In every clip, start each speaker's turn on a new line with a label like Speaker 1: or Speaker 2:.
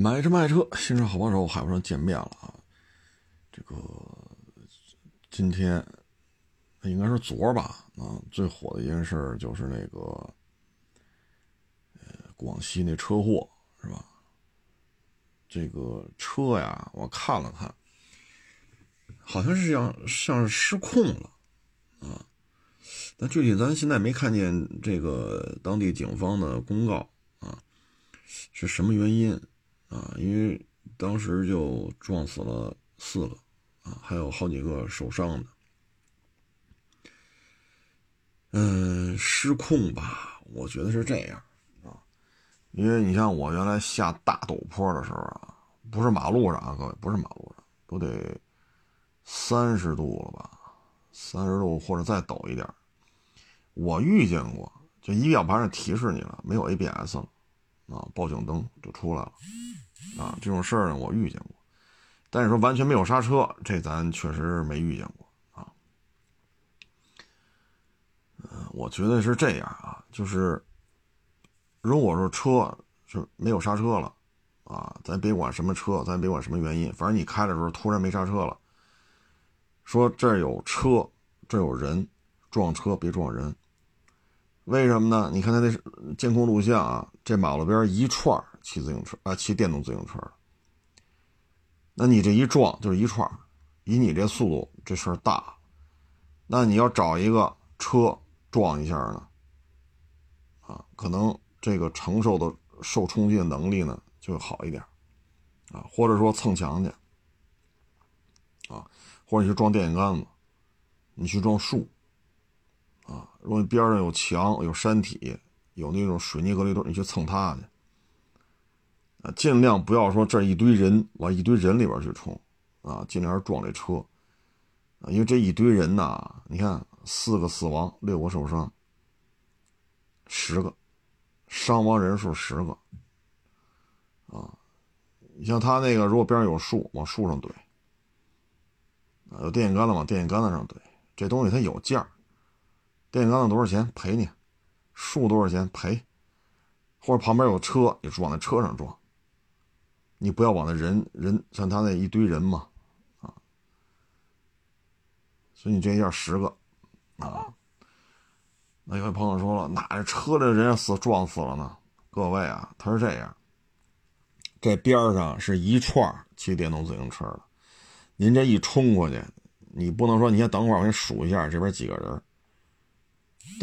Speaker 1: 买车卖车，新车好帮手，海博上见面了啊！这个今天应该是昨儿吧啊，最火的一件事就是那个呃广西那车祸是吧？这个车呀，我看了看，好像是像像是失控了啊，但具体咱现在没看见这个当地警方的公告啊，是什么原因？啊，因为当时就撞死了四个，啊，还有好几个受伤的。嗯，失控吧，我觉得是这样啊，因为你像我原来下大陡坡的时候啊，不是马路上啊，各位，不是马路上，都得三十度了吧，三十度或者再陡一点，我遇见过，就仪表盘上提示你了，没有 ABS 了。啊，报警灯就出来了，啊，这种事儿呢我遇见过，但是说完全没有刹车，这咱确实没遇见过啊。嗯，我觉得是这样啊，就是如果说车是没有刹车了，啊，咱别管什么车，咱别管什么原因，反正你开的时候突然没刹车了，说这儿有车，这有人，撞车别撞人。为什么呢？你看他那监控录像啊，这马路边一串骑自行车啊，骑电动自行车那你这一撞就是一串以你这速度，这事儿大。那你要找一个车撞一下呢，啊，可能这个承受的受冲击的能力呢就好一点，啊，或者说蹭墙去，啊，或者你去撞电线杆子，你去撞树。啊，如果你边上有墙、有山体、有那种水泥隔离墩，你去蹭它去。啊，尽量不要说这一堆人往一堆人里边去冲，啊，尽量撞这车。啊，因为这一堆人呐，你看四个死亡，六个受伤，十个伤亡人数十个。啊，你像他那个，如果边上有树，往树上怼；啊，有电线杆子往电线杆子上怼，这东西它有价。电线杆子多少钱？赔你。树多少钱？赔。或者旁边有车，你往那车上撞。你不要往那人人像他那一堆人嘛，啊。所以你这一下十个，啊。那有位朋友说了，哪车的人死撞死了呢？各位啊，他是这样。这边上是一串骑电动自行车的，您这一冲过去，你不能说你先等会儿，我给你数一下这边几个人。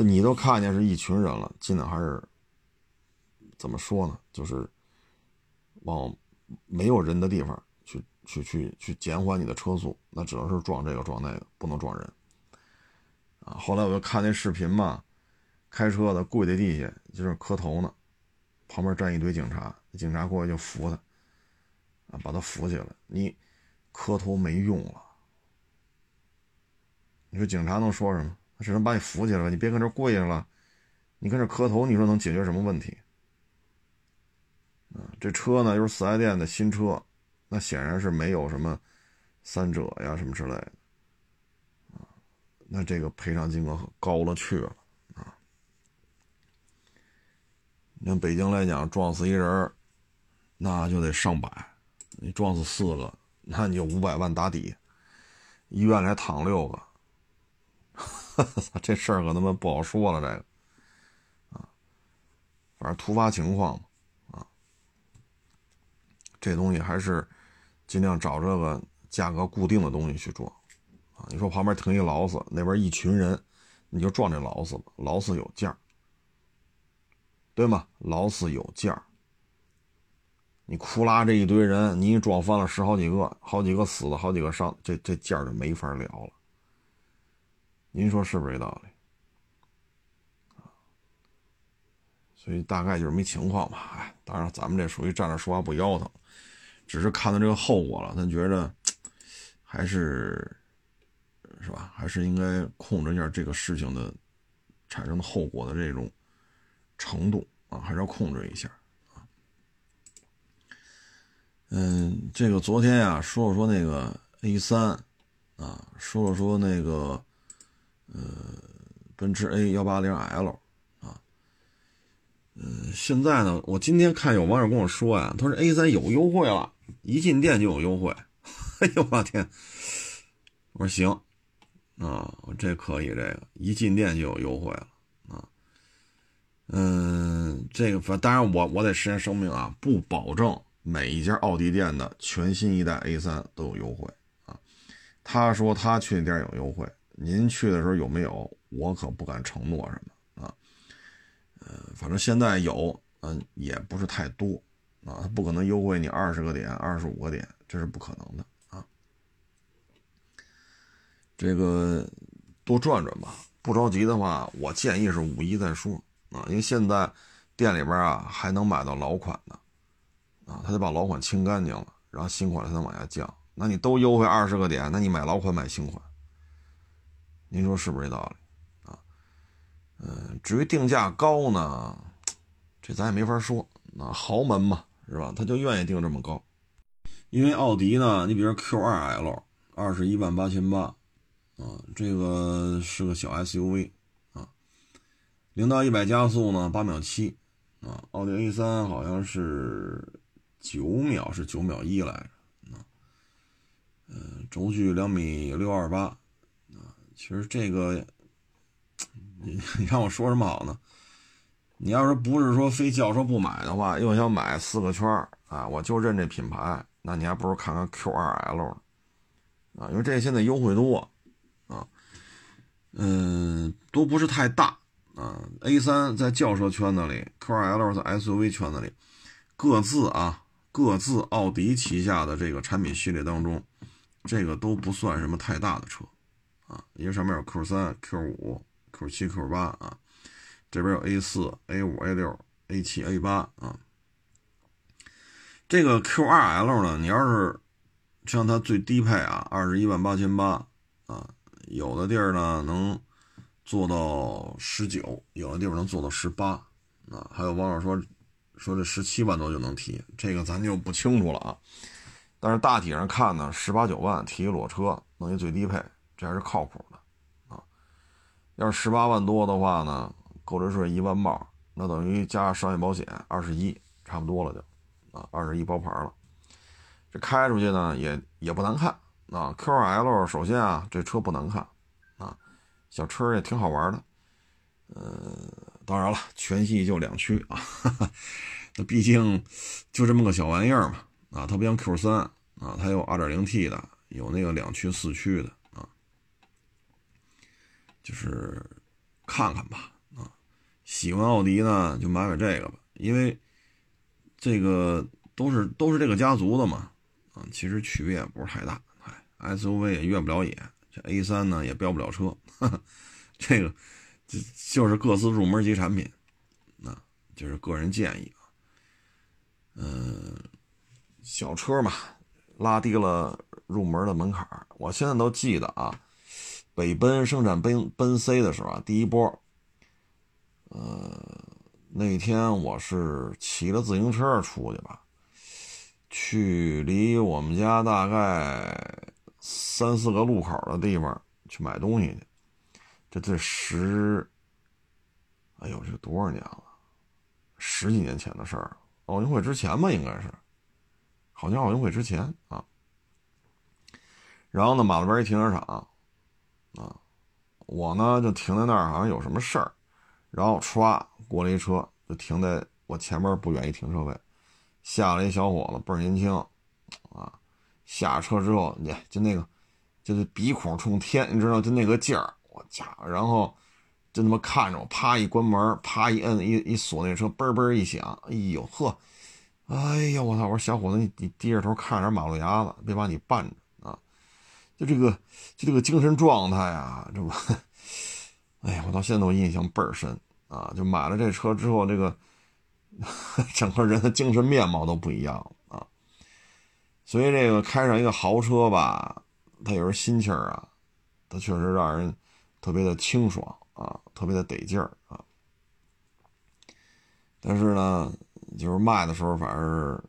Speaker 1: 你都看见是一群人了，尽量还是怎么说呢？就是往没有人的地方去去去去减缓你的车速，那只能是撞这个撞那个，不能撞人啊。后来我就看那视频嘛，开车的跪在地下就是磕头呢，旁边站一堆警察，警察过去就扶他啊，把他扶起来。你磕头没用了，你说警察能说什么？只能把你扶起来了，你别跟这跪着了，你跟这磕头，你说能解决什么问题？这车呢又是四 S 店的新车，那显然是没有什么三者呀什么之类的，啊，那这个赔偿金额高了去了啊。你像北京来讲，撞死一人，那就得上百，你撞死四个，那你就五百万打底，医院里还躺六个。这事儿可他妈不好说了，这个啊，反正突发情况嘛，这东西还是尽量找这个价格固定的东西去撞啊。你说旁边停一劳斯，那边一群人，你就撞这劳斯吧，劳斯有价，对吗？劳斯有价，你库拉这一堆人，你一撞翻了十好几个，好几个死了，好几个伤，这这价就没法聊了。您说是不是这道理？所以大概就是没情况吧。哎，当然咱们这属于站着说话不腰疼，只是看到这个后果了，咱觉得还是是吧？还是应该控制一下这个事情的产生的后果的这种程度啊，还是要控制一下啊。嗯，这个昨天呀，说了说那个 A 三啊，说了说那个。呃，奔驰 A 幺八零 L 啊，呃，现在呢，我今天看有网友跟我说呀，他说 A 三有优惠了，一进店就有优惠。哎呦我天！我说行啊，这可以，这个一进店就有优惠了啊。嗯，这个反当然我我得实先声明啊，不保证每一家奥迪店的全新一代 A 三都有优惠啊。他说他去那店有优惠，您去的时候有没有？我可不敢承诺什么。反正现在有，嗯，也不是太多啊，他不可能优惠你二十个点、二十五个点，这是不可能的啊。这个多转转吧，不着急的话，我建议是五一再说啊，因为现在店里边啊还能买到老款的啊，他就把老款清干净了，然后新款才能往下降。那你都优惠二十个点，那你买老款买新款，您说是不是这道理？嗯，至于定价高呢，这咱也没法说，那豪门嘛是吧？他就愿意定这么高，因为奥迪呢，你比如 Q2L 二十一万八千八。啊，这个是个小 SUV 啊，零到一百加速呢八秒七啊，奥迪 A 三好像是九秒，是九秒一来着啊，嗯，轴距两米六二八啊，其实这个 你你让我说什么好呢？你要是不是说非轿车不买的话，又想买四个圈儿啊，我就认这品牌，那你还不如看看 Q2L 啊，因为这现在优惠多。啊嗯，都不是太大啊。A 三在轿车圈子里，Q2L 在 SUV 圈子里，各自啊，各自奥迪旗下的这个产品系列当中，这个都不算什么太大的车啊。因为上面有 Q 三、Q 五、Q 七、Q 八啊，这边有 A 四、A 五、A 六、A 七、A 八啊。这个 Q2L 呢，你要是像它最低配啊，二十一万八千八啊。有的地儿呢能做到十九，有的地方能做到十八，啊，还有网友说说这十七万多就能提，这个咱就不清楚了啊。但是大体上看呢，十八九万提一裸车，弄一最低配，这还是靠谱的。要是十八万多的话呢，购置税一万冒，那等于加商业保险二十一，差不多了就啊，二十一包牌了。这开出去呢也也不难看。啊，QL 首先啊，这车不难看，啊，小车也挺好玩的，呃，当然了，全系就两驱啊，那毕竟就这么个小玩意儿嘛，啊，它不像 Q3 啊，它有 2.0T 的，有那个两驱四驱的，就是看看吧，啊，喜欢奥迪呢就买买这个吧，因为这个都是都是这个家族的嘛，啊，其实区别也不是太大。SUV 也越不了野，这 A3 呢也飙不了车，这个就就是各自入门级产品，那就是个人建议啊。嗯，小车嘛，拉低了入门的门槛。我现在都记得啊，北奔生产奔奔 C 的时候啊，第一波，呃，那天我是骑着自行车出去吧，去离我们家大概。三四个路口的地方去买东西去，这这十，哎呦，这多少年了？十几年前的事儿，奥运会之前吧，应该是，好像奥运会之前啊。然后呢，马路边一停车场，我呢就停在那儿，好像有什么事儿，然后歘过来一车，就停在我前面不远一停车位，下来一小伙子，倍儿年轻，啊。下车之后，你就那个，就是鼻孔冲天，你知道，就那个劲儿，我家伙，然后就那么看着我，啪一关门，啪一摁，一一锁那车，嘣嘣一响，哎呦呵，哎呀，我操！我说小伙子，你你低着头看着点马路牙子，别把你绊着！就这个，就这个精神状态啊，这不，哎呀，我到现在我印象倍儿深啊！就买了这车之后，这个 整个人的精神面貌都不一样了。所以这个开上一个豪车吧，它有时候心气儿啊，它确实让人特别的清爽啊，特别的得劲儿啊。但是呢，就是卖的时候反而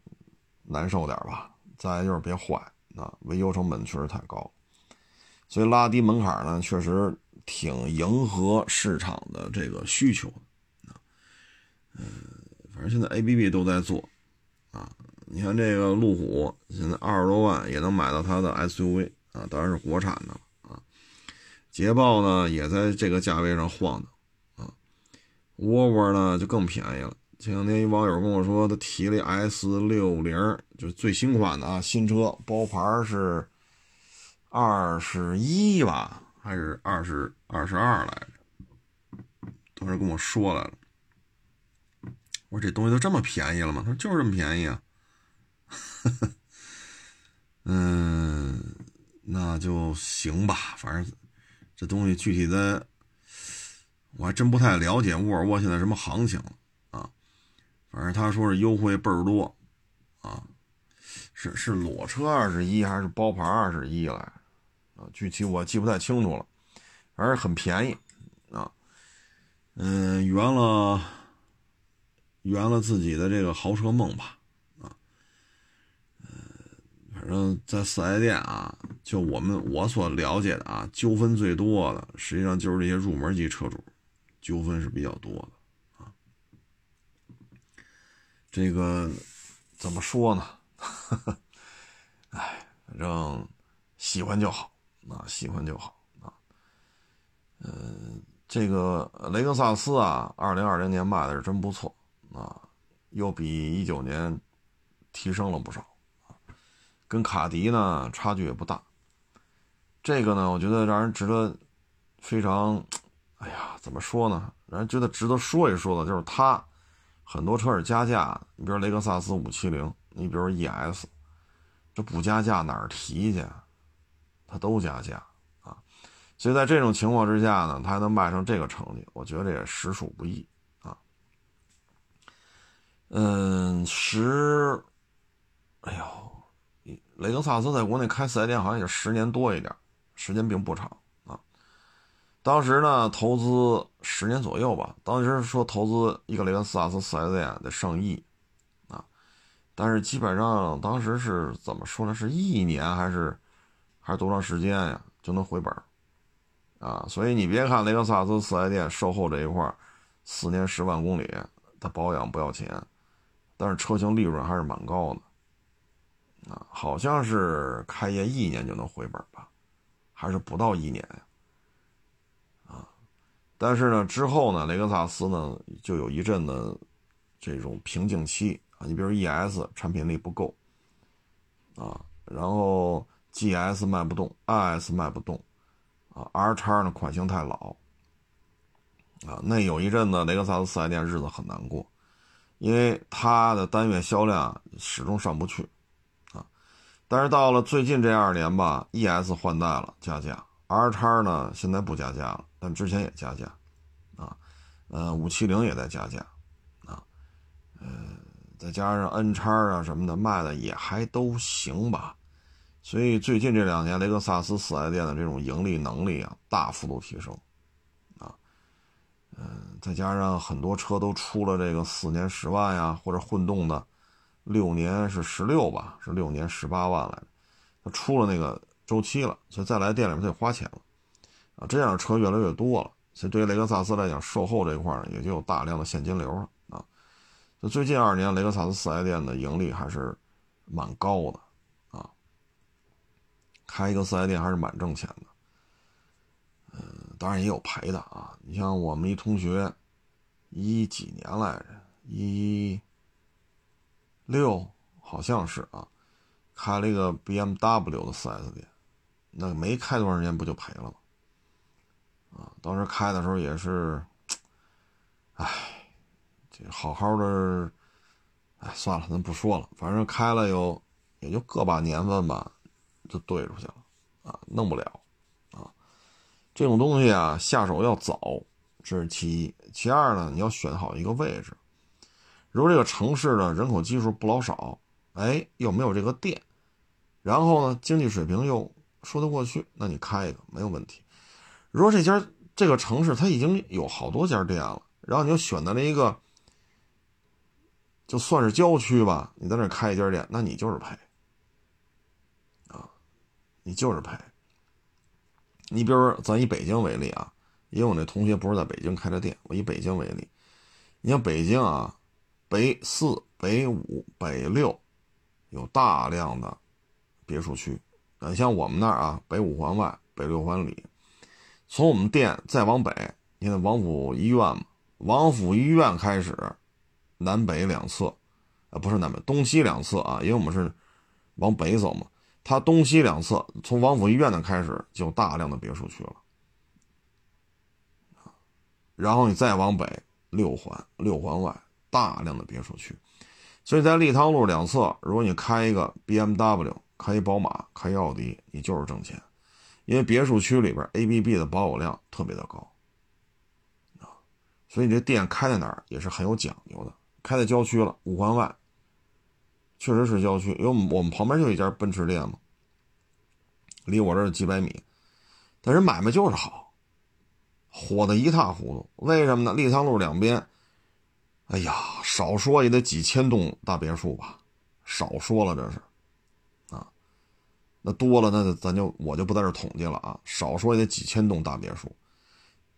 Speaker 1: 难受点吧。再就是别坏啊，维修成本确实太高。所以拉低门槛呢，确实挺迎合市场的这个需求啊。嗯，反正现在 A B B 都在做啊。你看这个路虎，现在二十多万也能买到它的 S U V 啊，当然是国产的啊。捷豹呢也在这个价位上晃荡啊。沃尔沃呢就更便宜了。前两天一网友跟我说，他提了 S 六零，就是最新款的啊，新车包牌是二十一吧，还是二十二十二来着？当时跟我说来了，我说这东西都这么便宜了吗？他说就是这么便宜啊。嗯，那就行吧，反正这东西具体的我还真不太了解沃尔沃现在什么行情了。反正他说是优惠倍儿多，啊，是是裸车二十一还是包牌二十一来，啊，具体我记不太清楚了，反正很便宜，啊，嗯，圆了，圆了自己的这个豪车梦吧，啊，嗯，反正在四 S 店啊，就我们我所了解的啊，纠纷最多的实际上就是这些入门级车主，纠纷是比较多的。啊这个怎么说呢？哎，反正喜欢就好，啊，喜欢就好啊。嗯，这个雷克萨斯啊，二零二零年卖的是真不错啊，又比一九年提升了不少啊。跟卡迪呢差距也不大。这个呢，我觉得让人值得非常，哎呀，怎么说呢？让人觉得值得说一说的，就是它。很多车是加价，你比如雷克萨斯五七零，你比如 ES，这不加价哪儿提去？它都加价啊！所以在这种情况之下呢，它还能卖成这个成绩，我觉得也实属不易啊。嗯，十，哎呦，雷克萨斯在国内开四 S 店好像也十年多一点，时间并不长啊。当时呢，投资十年左右吧。当时说投资一个雷克萨斯四 S 店得上亿，啊，但是基本上当时是怎么说呢？是一年还是还是多长时间呀就能回本啊？所以你别看雷克萨斯四 S 店售后这一块四年十万公里，它保养不要钱，但是车型利润还是蛮高的，啊，好像是开业一年就能回本吧，还是不到一年呀？但是呢，之后呢，雷克萨斯呢就有一阵的这种瓶颈期啊。你比如 ES 产品力不够啊，然后 GS 卖不动，IS 卖不动啊，R 叉呢款型太老啊。那有一阵子雷克萨斯四 S 店日子很难过，因为它的单月销量始终上不去啊。但是到了最近这二年吧，ES 换代了，加价。R 叉呢，现在不加价了，但之前也加价，啊，呃，五七零也在加价，啊，呃，再加上 N 叉啊什么的，卖的也还都行吧。所以最近这两年，雷克萨斯四 S 店的这种盈利能力啊，大幅度提升，啊，嗯，再加上很多车都出了这个四年十万呀，或者混动的，六年是十六吧，是六年十八万来着，它出了那个。周期了，所以再来店里面得花钱了，啊，这样的车越来越多了，所以对于雷克萨斯来讲，售后这一块呢，也就有大量的现金流了啊。就最近二年，雷克萨斯四 S 店的盈利还是蛮高的，开一个四 S 店还是蛮挣钱的。嗯，当然也有赔的啊。你像我们一同学，一几年来着，一六好像是啊，开了一个 BMW 的四 S 店。那没开多长时间不就赔了吗？啊，当时开的时候也是，哎，这好好的，哎，算了，咱不说了。反正开了有也就个把年份吧，就兑出去了，啊，弄不了，啊，这种东西啊，下手要早，这是其一。其二呢，你要选好一个位置。如果这个城市呢人口基数不老少，哎，又没有这个店，然后呢经济水平又。说得过去，那你开一个没有问题。如果这家这个城市它已经有好多家店了，然后你又选择了一个，就算是郊区吧，你在那开一家店，那你就是赔，你就是赔。你比如说咱以北京为例啊，因为我那同学不是在北京开的店，我以北京为例，你像北京啊，北四、北五、北六有大量的别墅区。你像我们那儿啊，北五环外、北六环里，从我们店再往北，你看王府医院嘛，王府医院开始，南北两侧，啊，不是南北，东西两侧啊，因为我们是往北走嘛，它东西两侧，从王府医院那开始就大量的别墅区了。然后你再往北六环，六环外大量的别墅区，所以在立汤路两侧，如果你开一个 BMW，开一宝马，开一奥迪，你就是挣钱，因为别墅区里边 ABB 的保有量特别的高。啊，所以你这店开在哪儿也是很有讲究的，开在郊区了，五环外，确实是郊区，因为我们旁边就有一家奔驰店嘛，离我这儿几百米，但是买卖就是好。火的一塌糊涂，为什么呢？立汤路两边，哎呀，少说也得几千栋大别墅吧，少说了这是，啊，那多了那咱就我就不在这统计了啊，少说也得几千栋大别墅，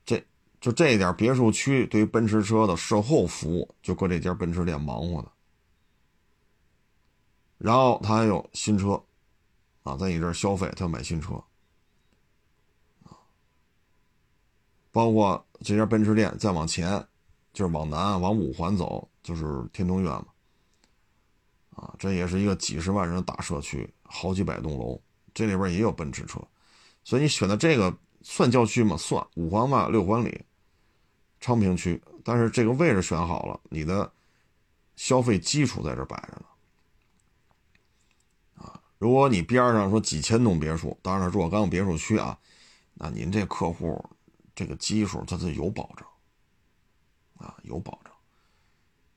Speaker 1: 这就这点别墅区对于奔驰车的售后服务就搁这家奔驰店忙活的，然后他还有新车，啊，在你这儿消费，他要买新车。包括这家奔驰店，再往前，就是往南往五环走，就是天通苑嘛。啊，这也是一个几十万人的大社区，好几百栋楼，这里边也有奔驰车，所以你选的这个算郊区吗？算，五环外六环里，昌平区。但是这个位置选好了，你的消费基础在这摆着呢。如果你边上说几千栋别墅，当然了，若干别墅区啊，那您这客户。这个基数它是有保证，啊，有保证，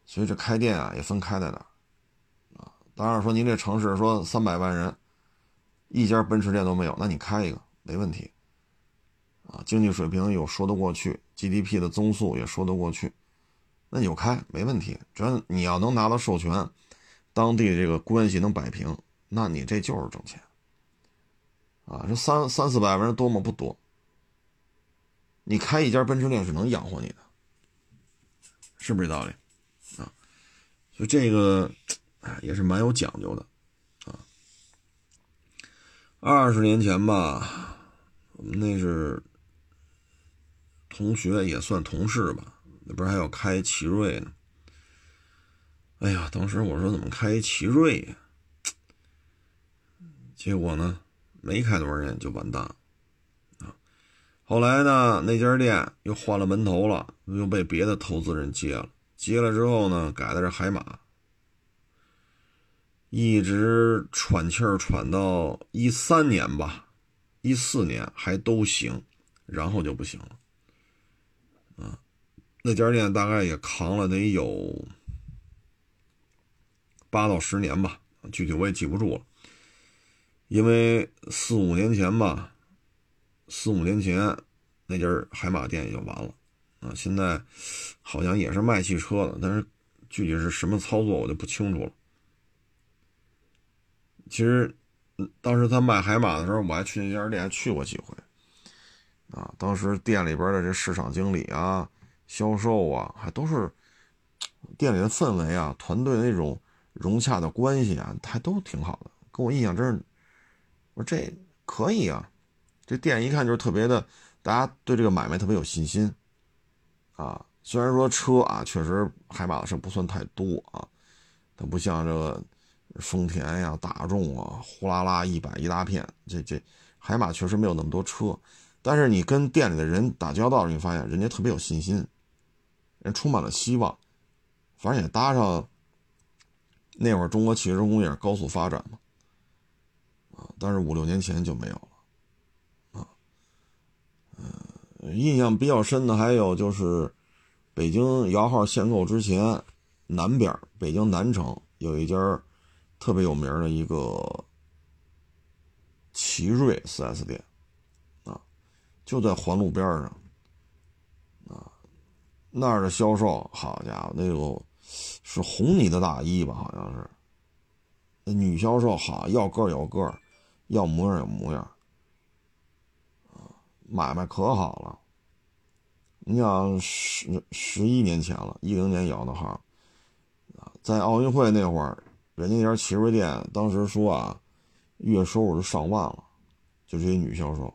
Speaker 1: 所以这开店啊也分开在哪啊。当然说您这城市说三百万人，一家奔驰店都没有，那你开一个没问题，啊，经济水平有说得过去，GDP 的增速也说得过去，那你就开没问题。只要你要能拿到授权，当地这个关系能摆平，那你这就是挣钱，啊，这三三四百万人多吗？不多。你开一家奔驰店是能养活你的，是不是这道理啊？所以这个哎也是蛮有讲究的啊。二十年前吧，我们那是同学，也算同事吧，那不是还要开奇瑞呢？哎呀，当时我说怎么开奇瑞呀？结果呢，没开多少年就完蛋了。后来呢，那家店又换了门头了，又被别的投资人接了。接了之后呢，改的是海马，一直喘气儿喘到一三年吧，一四年还都行，然后就不行了。啊，那家店大概也扛了得有八到十年吧，具体我也记不住了，因为四五年前吧。四五年前，那家海马店也就完了，啊，现在好像也是卖汽车的，但是具体是什么操作我就不清楚了。其实，当时他卖海马的时候，我还去那家店去过几回，啊，当时店里边的这市场经理啊、销售啊，还都是店里的氛围啊、团队那种融洽的关系啊，还都挺好的，跟我印象真是，我说这可以啊。这店一看就是特别的，大家对这个买卖特别有信心，啊，虽然说车啊确实海马的车不算太多啊，它不像这个丰田呀、大众啊，呼啦啦一百一大片，这这海马确实没有那么多车，但是你跟店里的人打交道，你发现人家特别有信心，人充满了希望，反正也搭上那会儿中国汽车工业高速发展嘛，但是五六年前就没有了。啊嗯，印象比较深的还有就是，北京摇号限购之前，南边北京南城有一家特别有名的一个奇瑞 4S 店，啊，就在环路边上，啊，那儿的销售，好家伙，那个是红泥的大衣吧，好像是，那女销售好要个有个，要模样有模样。买卖可好了，你想十十一年前了，一零年摇的号，在奥运会那会儿，人家那家奇瑞店当时说啊，月收入就上万了，就这些女销售，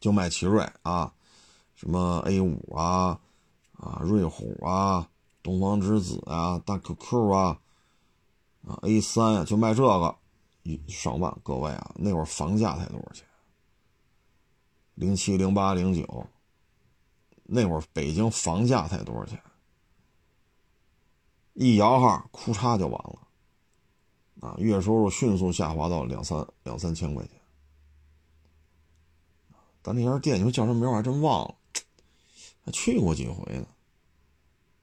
Speaker 1: 就卖奇瑞啊，什么 A 五啊，啊瑞虎啊，东方之子啊，大 QQ 啊，啊 A 三啊，就卖这个，上万。各位啊，那会儿房价才多少钱？零七、零八、零九，那会儿北京房价才多少钱？一摇号，哭嚓就完了，啊，月收入迅速下滑到两三两三千块钱。但那家店你说叫什么名我还真忘了，还去过几回呢，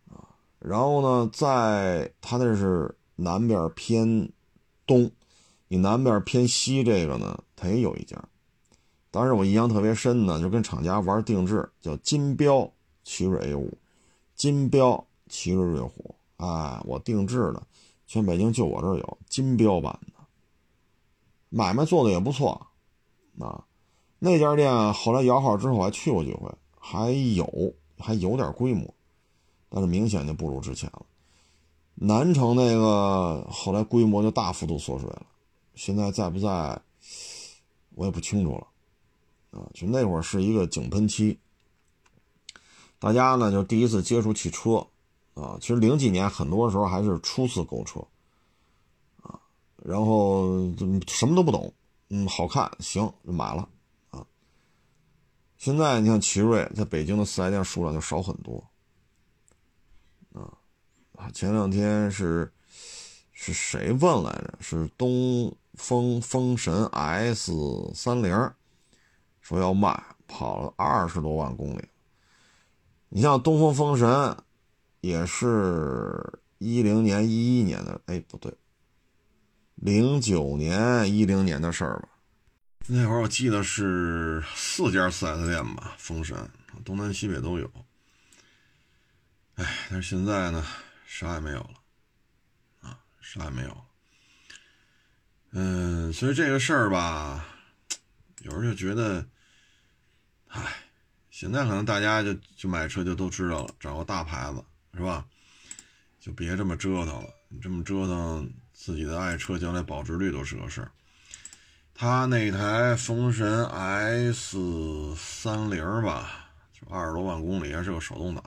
Speaker 1: 啊，然后呢，在他那是南边偏东，你南边偏西这个呢，它也有一家。当时我印象特别深呢，就跟厂家玩定制，叫金标奇瑞 A 五，金标奇瑞瑞虎，哎，我定制的，全北京就我这儿有金标版的，买卖做的也不错，啊，那家店后来摇号之后还去过几回，还有还有点规模，但是明显就不如之前了。南城那个后来规模就大幅度缩水了，现在在不在，我也不清楚了。啊，就那会儿是一个井喷期，大家呢就第一次接触汽车，啊，其实零几年很多时候还是初次购车，啊，然后什么都不懂，嗯，好看行就买了，啊，现在你像奇瑞在北京的四 S 店数量就少很多，啊，前两天是是谁问来着？是东风风神 S 三零。说要卖，跑了二十多万公里。你像东风风神，也是一零年、一一年的，哎，不对，零九年、一零年的事儿吧。那会儿我记得是四家四 S 店吧，风神东南西北都有。哎，但是现在呢，啥也没有了，啊，啥也没有。嗯，所以这个事儿吧，有时候就觉得。唉，现在可能大家就就买车就都知道了，找个大牌子是吧？就别这么折腾了，你这么折腾自己的爱车，将来保值率都是个事儿。他那台风神 S 三零吧，就二十多万公里，还是个手动挡。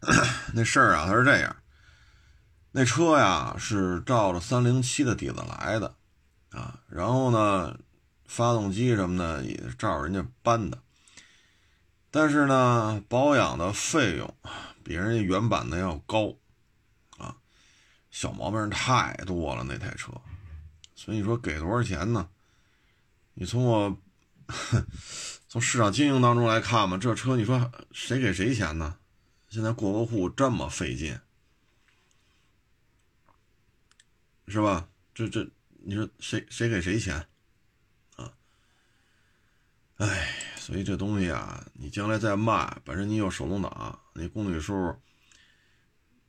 Speaker 1: 那事儿啊，他是这样，那车呀是照着三零七的底子来的啊，然后呢。发动机什么的也照着人家搬的，但是呢，保养的费用比人家原版的要高，啊，小毛病太多了那台车，所以你说给多少钱呢？你从我 从市场经营当中来看嘛，这车你说谁给谁钱呢？现在过个户这么费劲，是吧？这这你说谁谁给谁钱？啊哎，所以这东西啊，你将来再卖，本身你有手动挡，你公里数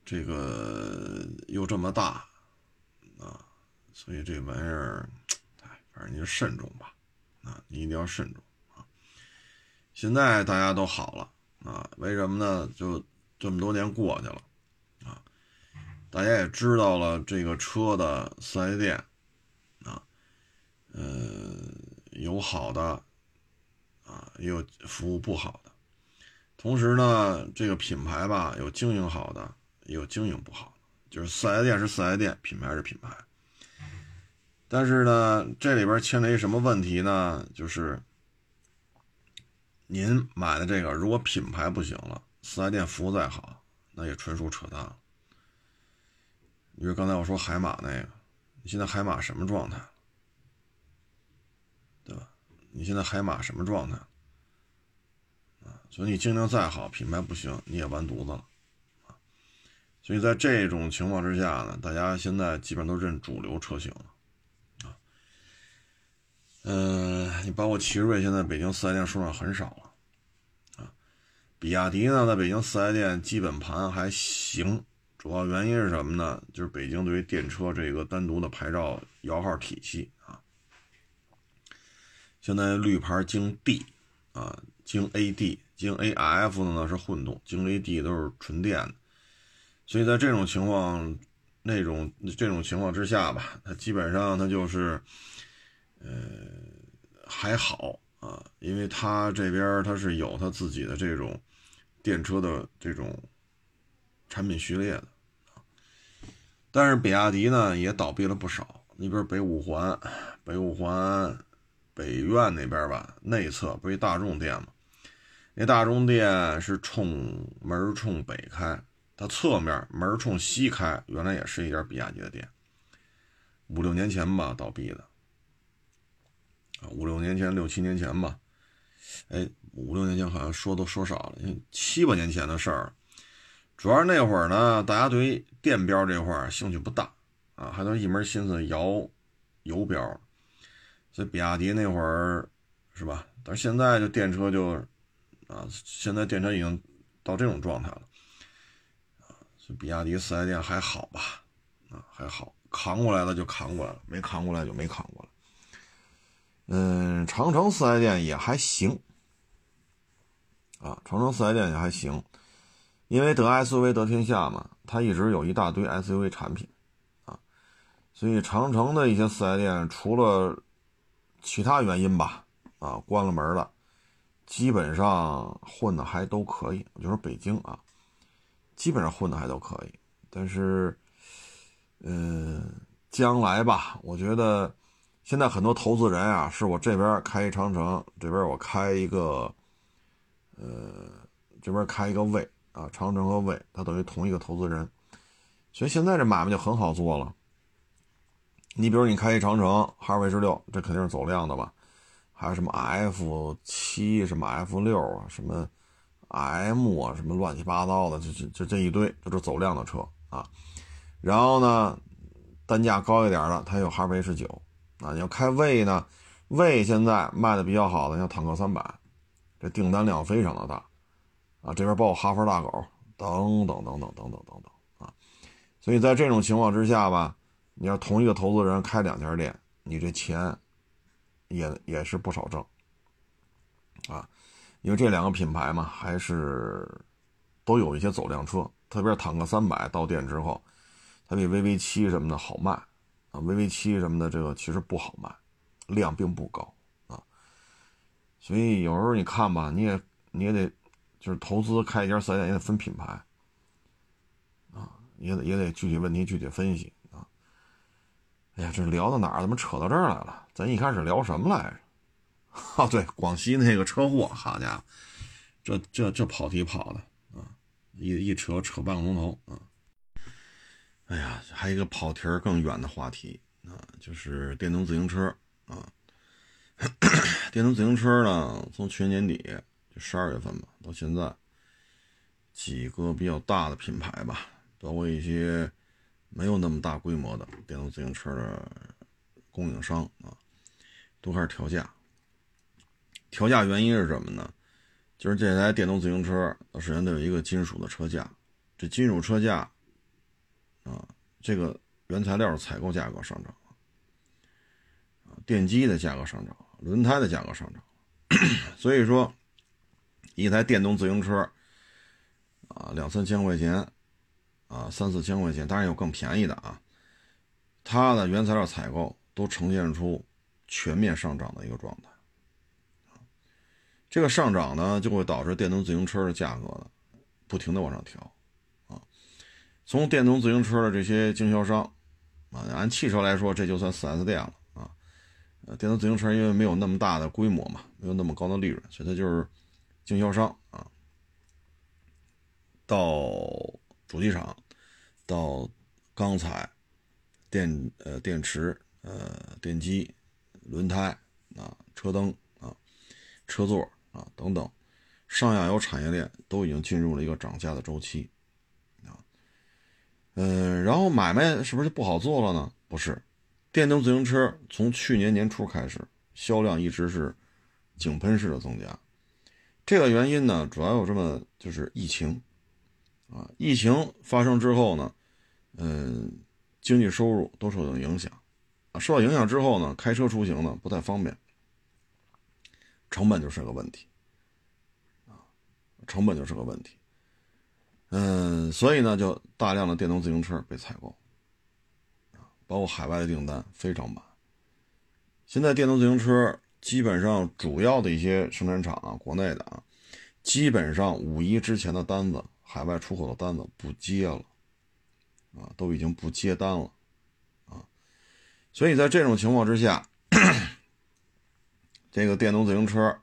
Speaker 1: 这个又这么大啊，所以这玩意儿，哎，反正你就慎重吧，啊，你一定要慎重啊。现在大家都好了啊，为什么呢？就这么多年过去了，大家也知道了这个车的四 S 店啊，呃，有好的。啊，也有服务不好的，同时呢，这个品牌吧，有经营好的，也有经营不好的。就是四 S 店是四 S 店，品牌是品牌。但是呢，这里边牵连一什么问题呢？就是您买的这个，如果品牌不行了，四 S 店服务再好，那也纯属扯淡了。你说刚才我说海马那个，你现在海马什么状态？对吧？你现在海马什么状态？啊，所以你经营再好，品牌不行，你也完犊子了，所以在这种情况之下呢，大家现在基本都认主流车型了，啊，嗯，你包括奇瑞，现在北京四 S 店数量很少了，啊，比亚迪呢，在北京四 S 店基本盘还行，主要原因是什么呢？就是北京对于电车这个单独的牌照摇号体系啊。现在绿牌京 D，啊，京 AD，京 AF 的呢是混动，京 AD 都是纯电的。所以在这种情况、那种这种情况之下吧，它基本上它就是，呃，还好啊，因为它这边它是有它自己的这种电车的这种产品序列的但是比亚迪呢也倒闭了不少，你比如北五环、北五环北苑那边吧，内侧不是大众店吗？那大众店是冲门冲北开。它侧面门冲西开，原来也是一家比亚迪的店，五六年前吧倒闭的，五六年前六七年前吧，哎，五六年前好像说都说少了，七八年前的事儿，主要那会儿呢，大家对于电标这块兴趣不大啊，还都一门心思摇油标，所以比亚迪那会儿是吧？但是现在就电车就啊，现在电车已经到这种状态了啊，所以。比亚迪四 S 店还好吧？啊，还好，扛过来了就扛过来了，没扛过来就没扛过来。嗯，长城四 S 店也还行，啊，长城四 S 店也还行，因为得 SUV 得天下嘛，它一直有一大堆 SUV 产品，啊，所以长城的一些四 S 店除了其他原因吧，啊，关了门了，基本上混的还都可以。我就说北京啊。基本上混的还都可以，但是，嗯，将来吧，我觉得现在很多投资人啊，是我这边开一长城，这边我开一个，呃，这边开一个魏啊，长城和魏，它等于同一个投资人，所以现在这买卖就很好做了。你比如你开一长城，哈弗 H 六，这肯定是走量的吧？还有什么 F 七，什么 F 六啊，什么？M 啊，什么乱七八糟的，这这这这一堆，就是走量的车啊。然后呢，单价高一点的，它有哈弗 H 九啊。你要开魏呢，魏现在卖的比较好的，像坦克三百，这订单量非常的大啊。这边包括哈佛大狗等等等等等等等等啊。所以在这种情况之下吧，你要同一个投资人开两家店，你这钱也也是不少挣啊。因为这两个品牌嘛，还是都有一些走量车，特别是坦克三百到店之后，它比 VV 七什么的好卖啊，VV 七什么的这个其实不好卖，量并不高啊，所以有时候你看吧，你也你也得就是投资开一家四 S 店也得分品牌啊，也得也得具体问题具体分析啊。哎呀，这聊到哪儿？怎么扯到这儿来了？咱一开始聊什么来着？啊，对，广西那个车祸，好家伙，这这这跑题跑的啊，一一扯扯半个钟头啊。哎呀，还有一个跑题更远的话题啊，就是电动自行车啊。电动自行车呢，从去年年底就十二月份吧，到现在，几个比较大的品牌吧，包括一些没有那么大规模的电动自行车的供应商啊，都开始调价。调价原因是什么呢？就是这台电动自行车，首先得有一个金属的车架，这金属车架啊，这个原材料采购价格上涨啊，电机的价格上涨，轮胎的价格上涨，所以说，一台电动自行车啊，两三千块钱啊，三四千块钱，当然有更便宜的啊，它的原材料采购都呈现出全面上涨的一个状态。这个上涨呢，就会导致电动自行车的价格呢，不停的往上调，啊，从电动自行车的这些经销商，啊，按汽车来说，这就算 4S 店了，啊，电动自行车因为没有那么大的规模嘛，没有那么高的利润，所以它就是经销商啊，到主机厂，到钢材、电呃电池、呃电机、轮胎啊、车灯啊、车座。啊，等等，上下游产业链都已经进入了一个涨价的周期，啊，嗯，然后买卖是不是就不好做了呢？不是，电动自行车从去年年初开始，销量一直是井喷式的增加，这个原因呢，主要有这么就是疫情，啊，疫情发生之后呢，嗯，经济收入都受到影响，啊，受到影响之后呢，开车出行呢不太方便。成本就是个问题，啊，成本就是个问题。嗯，所以呢，就大量的电动自行车被采购，包括海外的订单非常满。现在电动自行车基本上主要的一些生产厂啊，国内的啊，基本上五一之前的单子，海外出口的单子不接了，啊，都已经不接单了，啊，所以在这种情况之下，这个电动自行车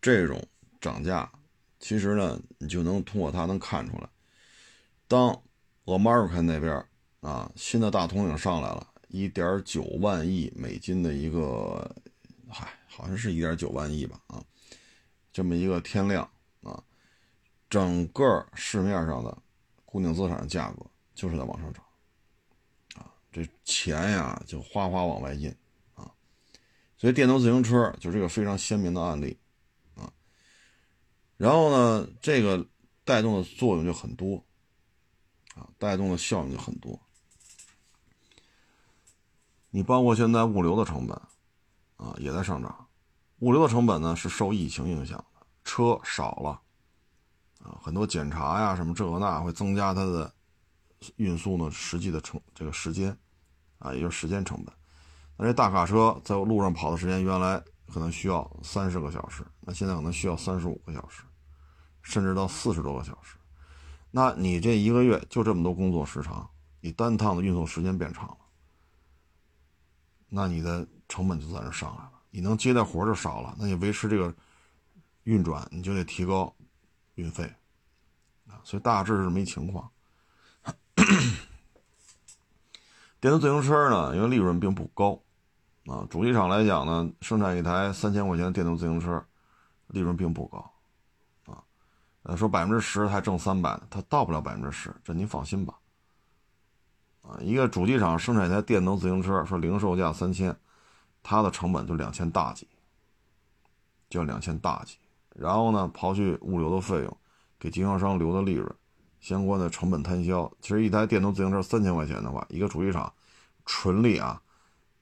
Speaker 1: 这种涨价，其实呢，你就能通过它能看出来。当 America 那边啊，新的大统领上来了，一点九万亿美金的一个，嗨，好像是一点九万亿吧，啊，这么一个天量啊，整个市面上的固定资产价格就是在往上涨，啊，这钱呀就哗哗往外印啊，所以电动自行车就是这个非常鲜明的案例啊，然后呢，这个带动的作用就很多。啊，带动的效应就很多。你包括现在物流的成本，啊，也在上涨。物流的成本呢，是受疫情影响的，车少了，啊，很多检查呀，什么这个那，会增加它的运输呢实际的成这个时间，啊，也就是时间成本。那这大卡车在路上跑的时间，原来可能需要三十个小时，那现在可能需要三十五个小时，甚至到四十多个小时。那你这一个月就这么多工作时长，你单趟的运送时间变长了，那你的成本就在这上来了。你能接的活就少了，那你维持这个运转，你就得提高运费啊。所以大致是这么一情况。电动自行车呢，因为利润并不高啊，主机厂来讲呢，生产一台三千块钱的电动自行车，利润并不高啊。呃，说百分之十还挣三百，它到不了百分之十，这您放心吧。啊，一个主机厂生产一台电动自行车，说零售价三千，它的成本就两千大几，就两千大几。然后呢，刨去物流的费用，给经销商留的利润，相关的成本摊销，其实一台电动自行车三千块钱的话，一个主机厂纯利啊，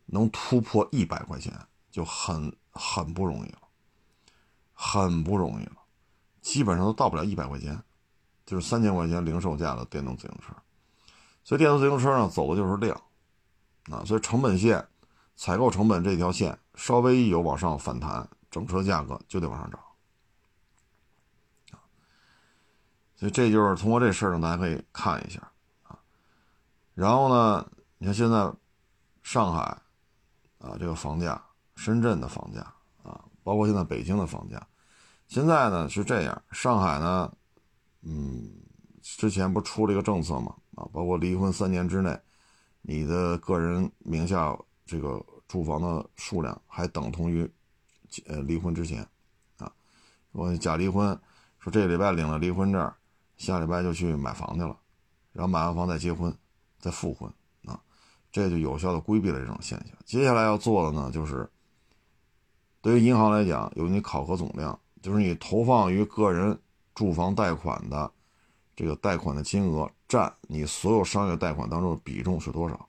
Speaker 1: 能突破一百块钱就很很不容易了，很不容易了。基本上都到不了一百块钱，就是三千块钱零售价的电动自行车，所以电动自行车呢走的就是量，啊，所以成本线、采购成本这条线稍微一有往上反弹，整车价格就得往上涨，所以这就是通过这事儿呢，大家可以看一下啊。然后呢，你看现在上海啊这个房价，深圳的房价啊，包括现在北京的房价。现在呢是这样，上海呢，嗯，之前不出了一个政策嘛，啊，包括离婚三年之内，你的个人名下这个住房的数量还等同于，呃，离婚之前，啊，我假离婚，说这个礼拜领了离婚证，下礼拜就去买房去了，然后买完房再结婚，再复婚，啊，这就有效的规避了这种现象。接下来要做的呢，就是对于银行来讲，有你考核总量。就是你投放于个人住房贷款的这个贷款的金额占你所有商业贷款当中的比重是多少？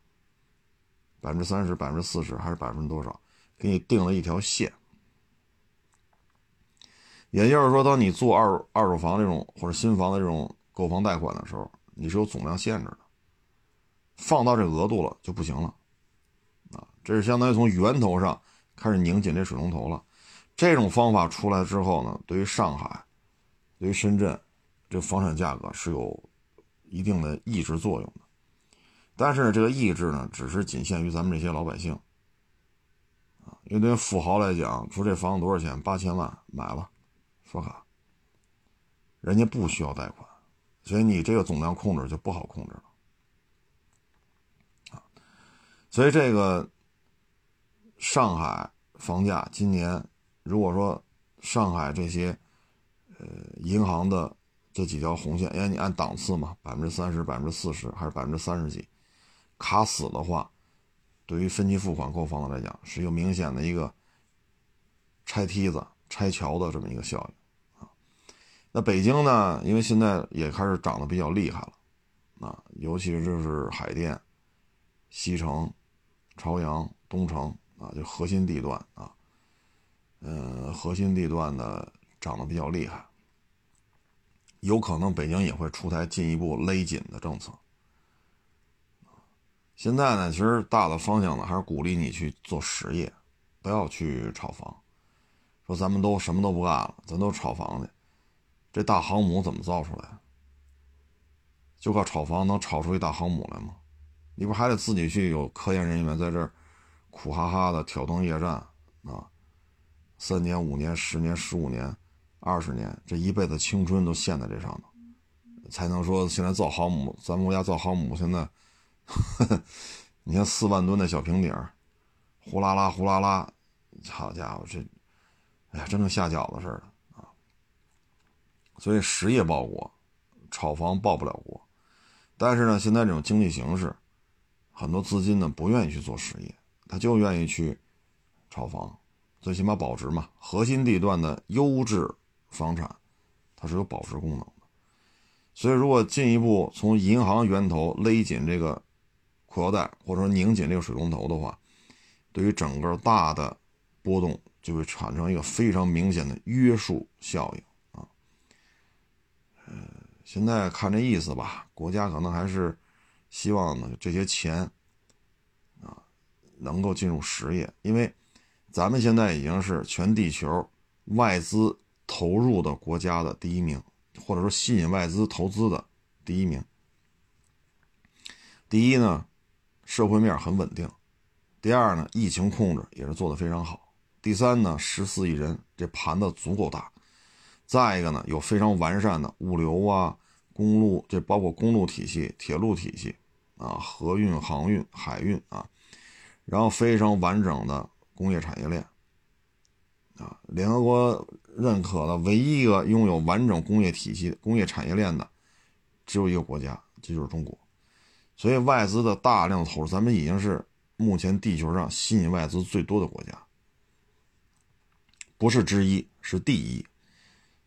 Speaker 1: 百分之三十、百分之四十还是百分之多少？给你定了一条线。也就是说，当你做二二手房这种或者新房的这种购房贷款的时候，你是有总量限制的，放到这额度了就不行了。啊，这是相当于从源头上开始拧紧这水龙头了。这种方法出来之后呢，对于上海、对于深圳，这房产价格是有一定的抑制作用的。但是呢，这个意志呢，只是仅限于咱们这些老百姓啊。因为对于富豪来讲，说这房子多少钱？八千万买了，刷卡，人家不需要贷款，所以你这个总量控制就不好控制了啊。所以这个上海房价今年。如果说上海这些，呃，银行的这几条红线，因为你按档次嘛，百分之三十、百分之四十还是百分之三十几，卡死的话，对于分期付款购房的来讲，是一个明显的一个拆梯子、拆桥的这么一个效应啊。那北京呢，因为现在也开始涨得比较厉害了啊，尤其是就是海淀、西城、朝阳、东城啊，就核心地段啊。嗯，核心地段的涨得比较厉害，有可能北京也会出台进一步勒紧的政策。现在呢，其实大的方向呢，还是鼓励你去做实业，不要去炒房。说咱们都什么都不干了，咱都炒房去，这大航母怎么造出来？就靠炒房能炒出一大航母来吗？你不还得自己去有科研人员在这儿苦哈哈的挑灯夜战啊？三年、五年、十年、十五年、二十年，这一辈子青春都献在这上头，才能说现在造航母，咱们国家造航母现在，你看四万吨的小平底儿，呼啦啦呼啦啦，好家伙这！哎呀，真跟下饺子似的啊！所以实业报国，炒房报不了国。但是呢，现在这种经济形势，很多资金呢不愿意去做实业，他就愿意去炒房，最起码保值嘛。核心地段的优质房产，它是有保值功能的。所以，如果进一步从银行源头勒紧这个裤腰带，或者说拧紧这个水龙头的话，对于整个大的波动。就会产生一个非常明显的约束效应啊。呃，现在看这意思吧，国家可能还是希望呢这些钱啊能够进入实业，因为咱们现在已经是全地球外资投入的国家的第一名，或者说吸引外资投资的第一名。第一呢，社会面很稳定；第二呢，疫情控制也是做得非常好。第三呢，十四亿人，这盘子足够大。再一个呢，有非常完善的物流啊、公路，这包括公路体系、铁路体系啊、河运、航运、海运啊，然后非常完整的工业产业链啊。联合国认可的唯一一个拥有完整工业体系、工业产业链的，只有一个国家，这就是中国。所以外资的大量投入，咱们已经是目前地球上吸引外资最多的国家。不是之一，是第一，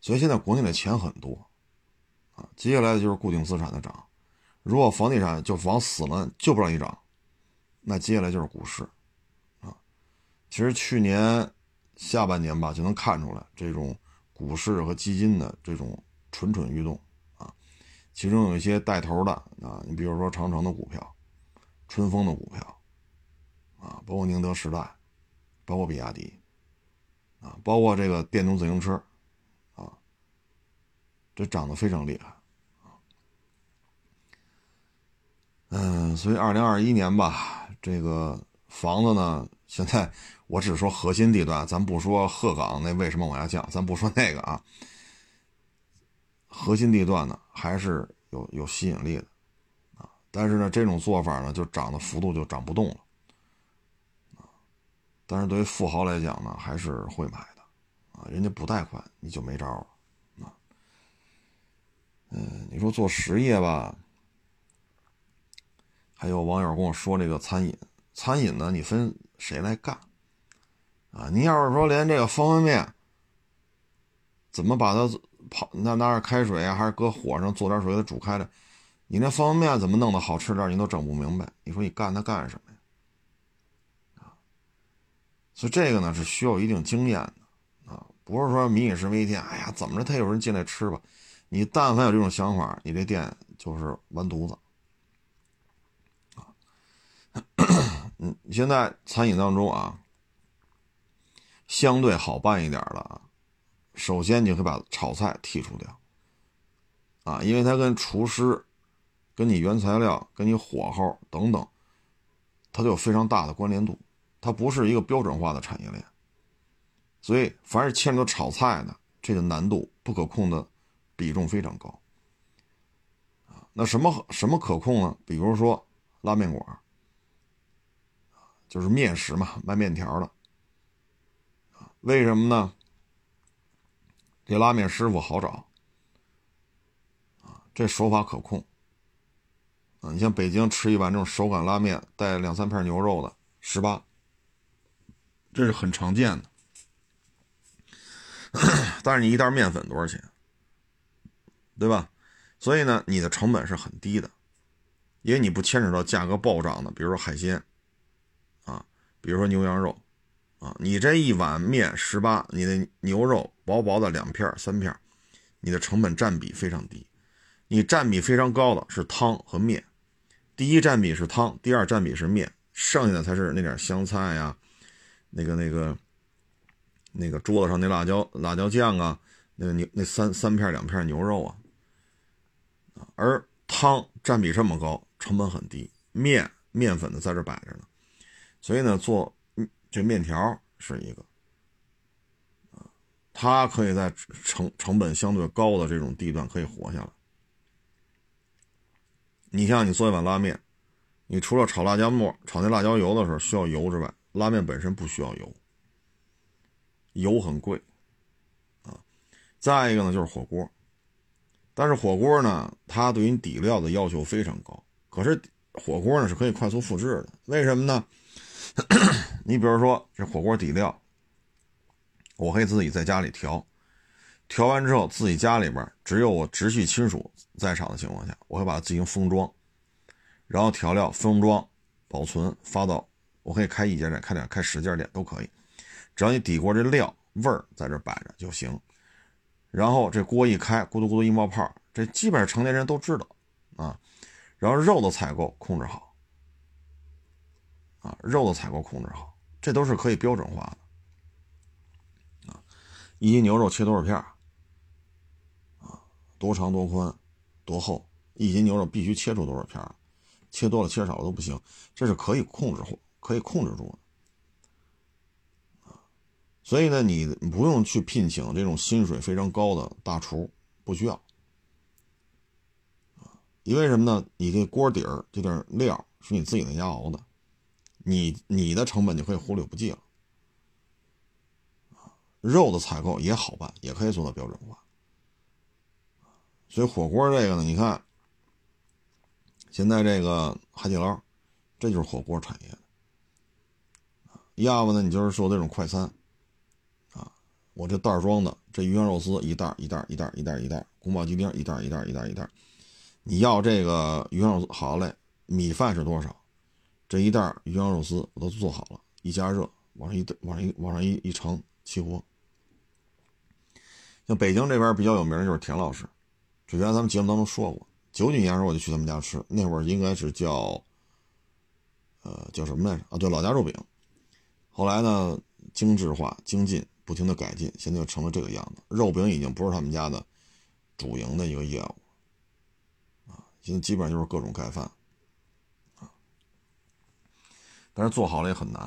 Speaker 1: 所以现在国内的钱很多，啊，接下来的就是固定资产的涨。如果房地产就往死了就不让你涨，那接下来就是股市，啊，其实去年下半年吧就能看出来这种股市和基金的这种蠢蠢欲动，其中有一些带头的啊，你比如说长城的股票、春风的股票，啊，包括宁德时代，包括比亚迪。啊，包括这个电动自行车，啊，这涨得非常厉害，嗯，所以二零二一年吧，这个房子呢，现在我只说核心地段，咱不说鹤岗那为什么往下降，咱不说那个啊，核心地段呢还是有有吸引力的，啊，但是呢，这种做法呢，就涨的幅度就涨不动了。但是对于富豪来讲呢，还是会买的，啊，人家不贷款你就没招了，啊，嗯，你说做实业吧，还有网友跟我说这个餐饮，餐饮呢你分谁来干，啊，你要是说连这个方便面，怎么把它泡，那拿点开水啊，还是搁火上做点水给煮开了，你那方便面怎么弄得好吃点，你都整不明白，你说你干它干什么？所以这个呢是需要一定经验的啊，不是说民以食为天。哎呀，怎么着他有人进来吃吧？你但凡有这种想法，你这店就是完犊子啊。嗯，现在餐饮当中啊，相对好办一点了啊，首先你会把炒菜剔除掉啊，因为它跟厨师、跟你原材料、跟你火候等等，它都有非常大的关联度。它不是一个标准化的产业链，所以凡是牵扯炒菜的，这个难度不可控的比重非常高啊。那什么什么可控呢？比如说拉面馆就是面食嘛，卖面条的为什么呢？这拉面师傅好找啊，这手法可控啊。你像北京吃一碗这种手擀拉面，带两三片牛肉的，十八。这是很常见的，但是你一袋面粉多少钱？对吧？所以呢，你的成本是很低的，因为你不牵扯到价格暴涨的，比如说海鲜，啊，比如说牛羊肉，啊，你这一碗面十八，你的牛肉薄薄的两片三片，你的成本占比非常低。你占比非常高的是汤和面，第一占比是汤，第二占比是面，剩下的才是那点香菜呀，那个那个那个桌子上那辣椒辣椒酱啊，那个牛那三三片两片牛肉啊，而汤占比这么高，成本很低，面面粉的在这摆着呢，所以呢，做这面条是一个。它可以在成成本相对高的这种地段可以活下来。你像你做一碗拉面，你除了炒辣椒末、炒那辣椒油的时候需要油之外，拉面本身不需要油，油很贵啊。再一个呢就是火锅，但是火锅呢，它对于底料的要求非常高。可是火锅呢是可以快速复制的，为什么呢？你比如说这火锅底料。我可以自己在家里调，调完之后自己家里边只有我直系亲属在场的情况下，我会把它进行封装，然后调料封装、保存、发到，我可以开一家店、开两、开十家店都可以，只要你底锅这料味儿在这摆着就行。然后这锅一开，咕嘟咕嘟一冒泡，这基本上成年人都知道啊。然后肉的采购控制好，啊，肉的采购控制好，这都是可以标准化的。一斤牛肉切多少片啊，多长多宽，多厚？一斤牛肉必须切出多少片切多了切少了都不行，这是可以控制或可以控制住的啊。所以呢，你不用去聘请这种薪水非常高的大厨，不需要啊。因为什么呢？你这锅底儿这点料是你自己在家熬的，你你的成本就可以忽略不计了。肉的采购也好办，也可以做到标准化。所以火锅这个呢，你看，现在这个海底捞，这就是火锅产业的。要不呢，你就是说这种快餐，啊，我这袋装的这鱼香肉丝一袋一袋一袋一袋一袋，宫保鸡丁一袋一袋一袋一袋，你要这个鱼香肉丝好嘞，米饭是多少？这一袋鱼香肉丝我都做好了，一加热，往上一往上一往上一一盛，起锅。像北京这边比较有名的就是田老师，之前咱们节目当中说过，九几年时候我就去他们家吃，那会儿应该是叫，呃，叫什么来着？啊，对，老家肉饼。后来呢，精致化、精进，不停的改进，现在就成了这个样子。肉饼已经不是他们家的主营的一个业务，啊，现在基本上就是各种盖饭，啊，但是做好了也很难，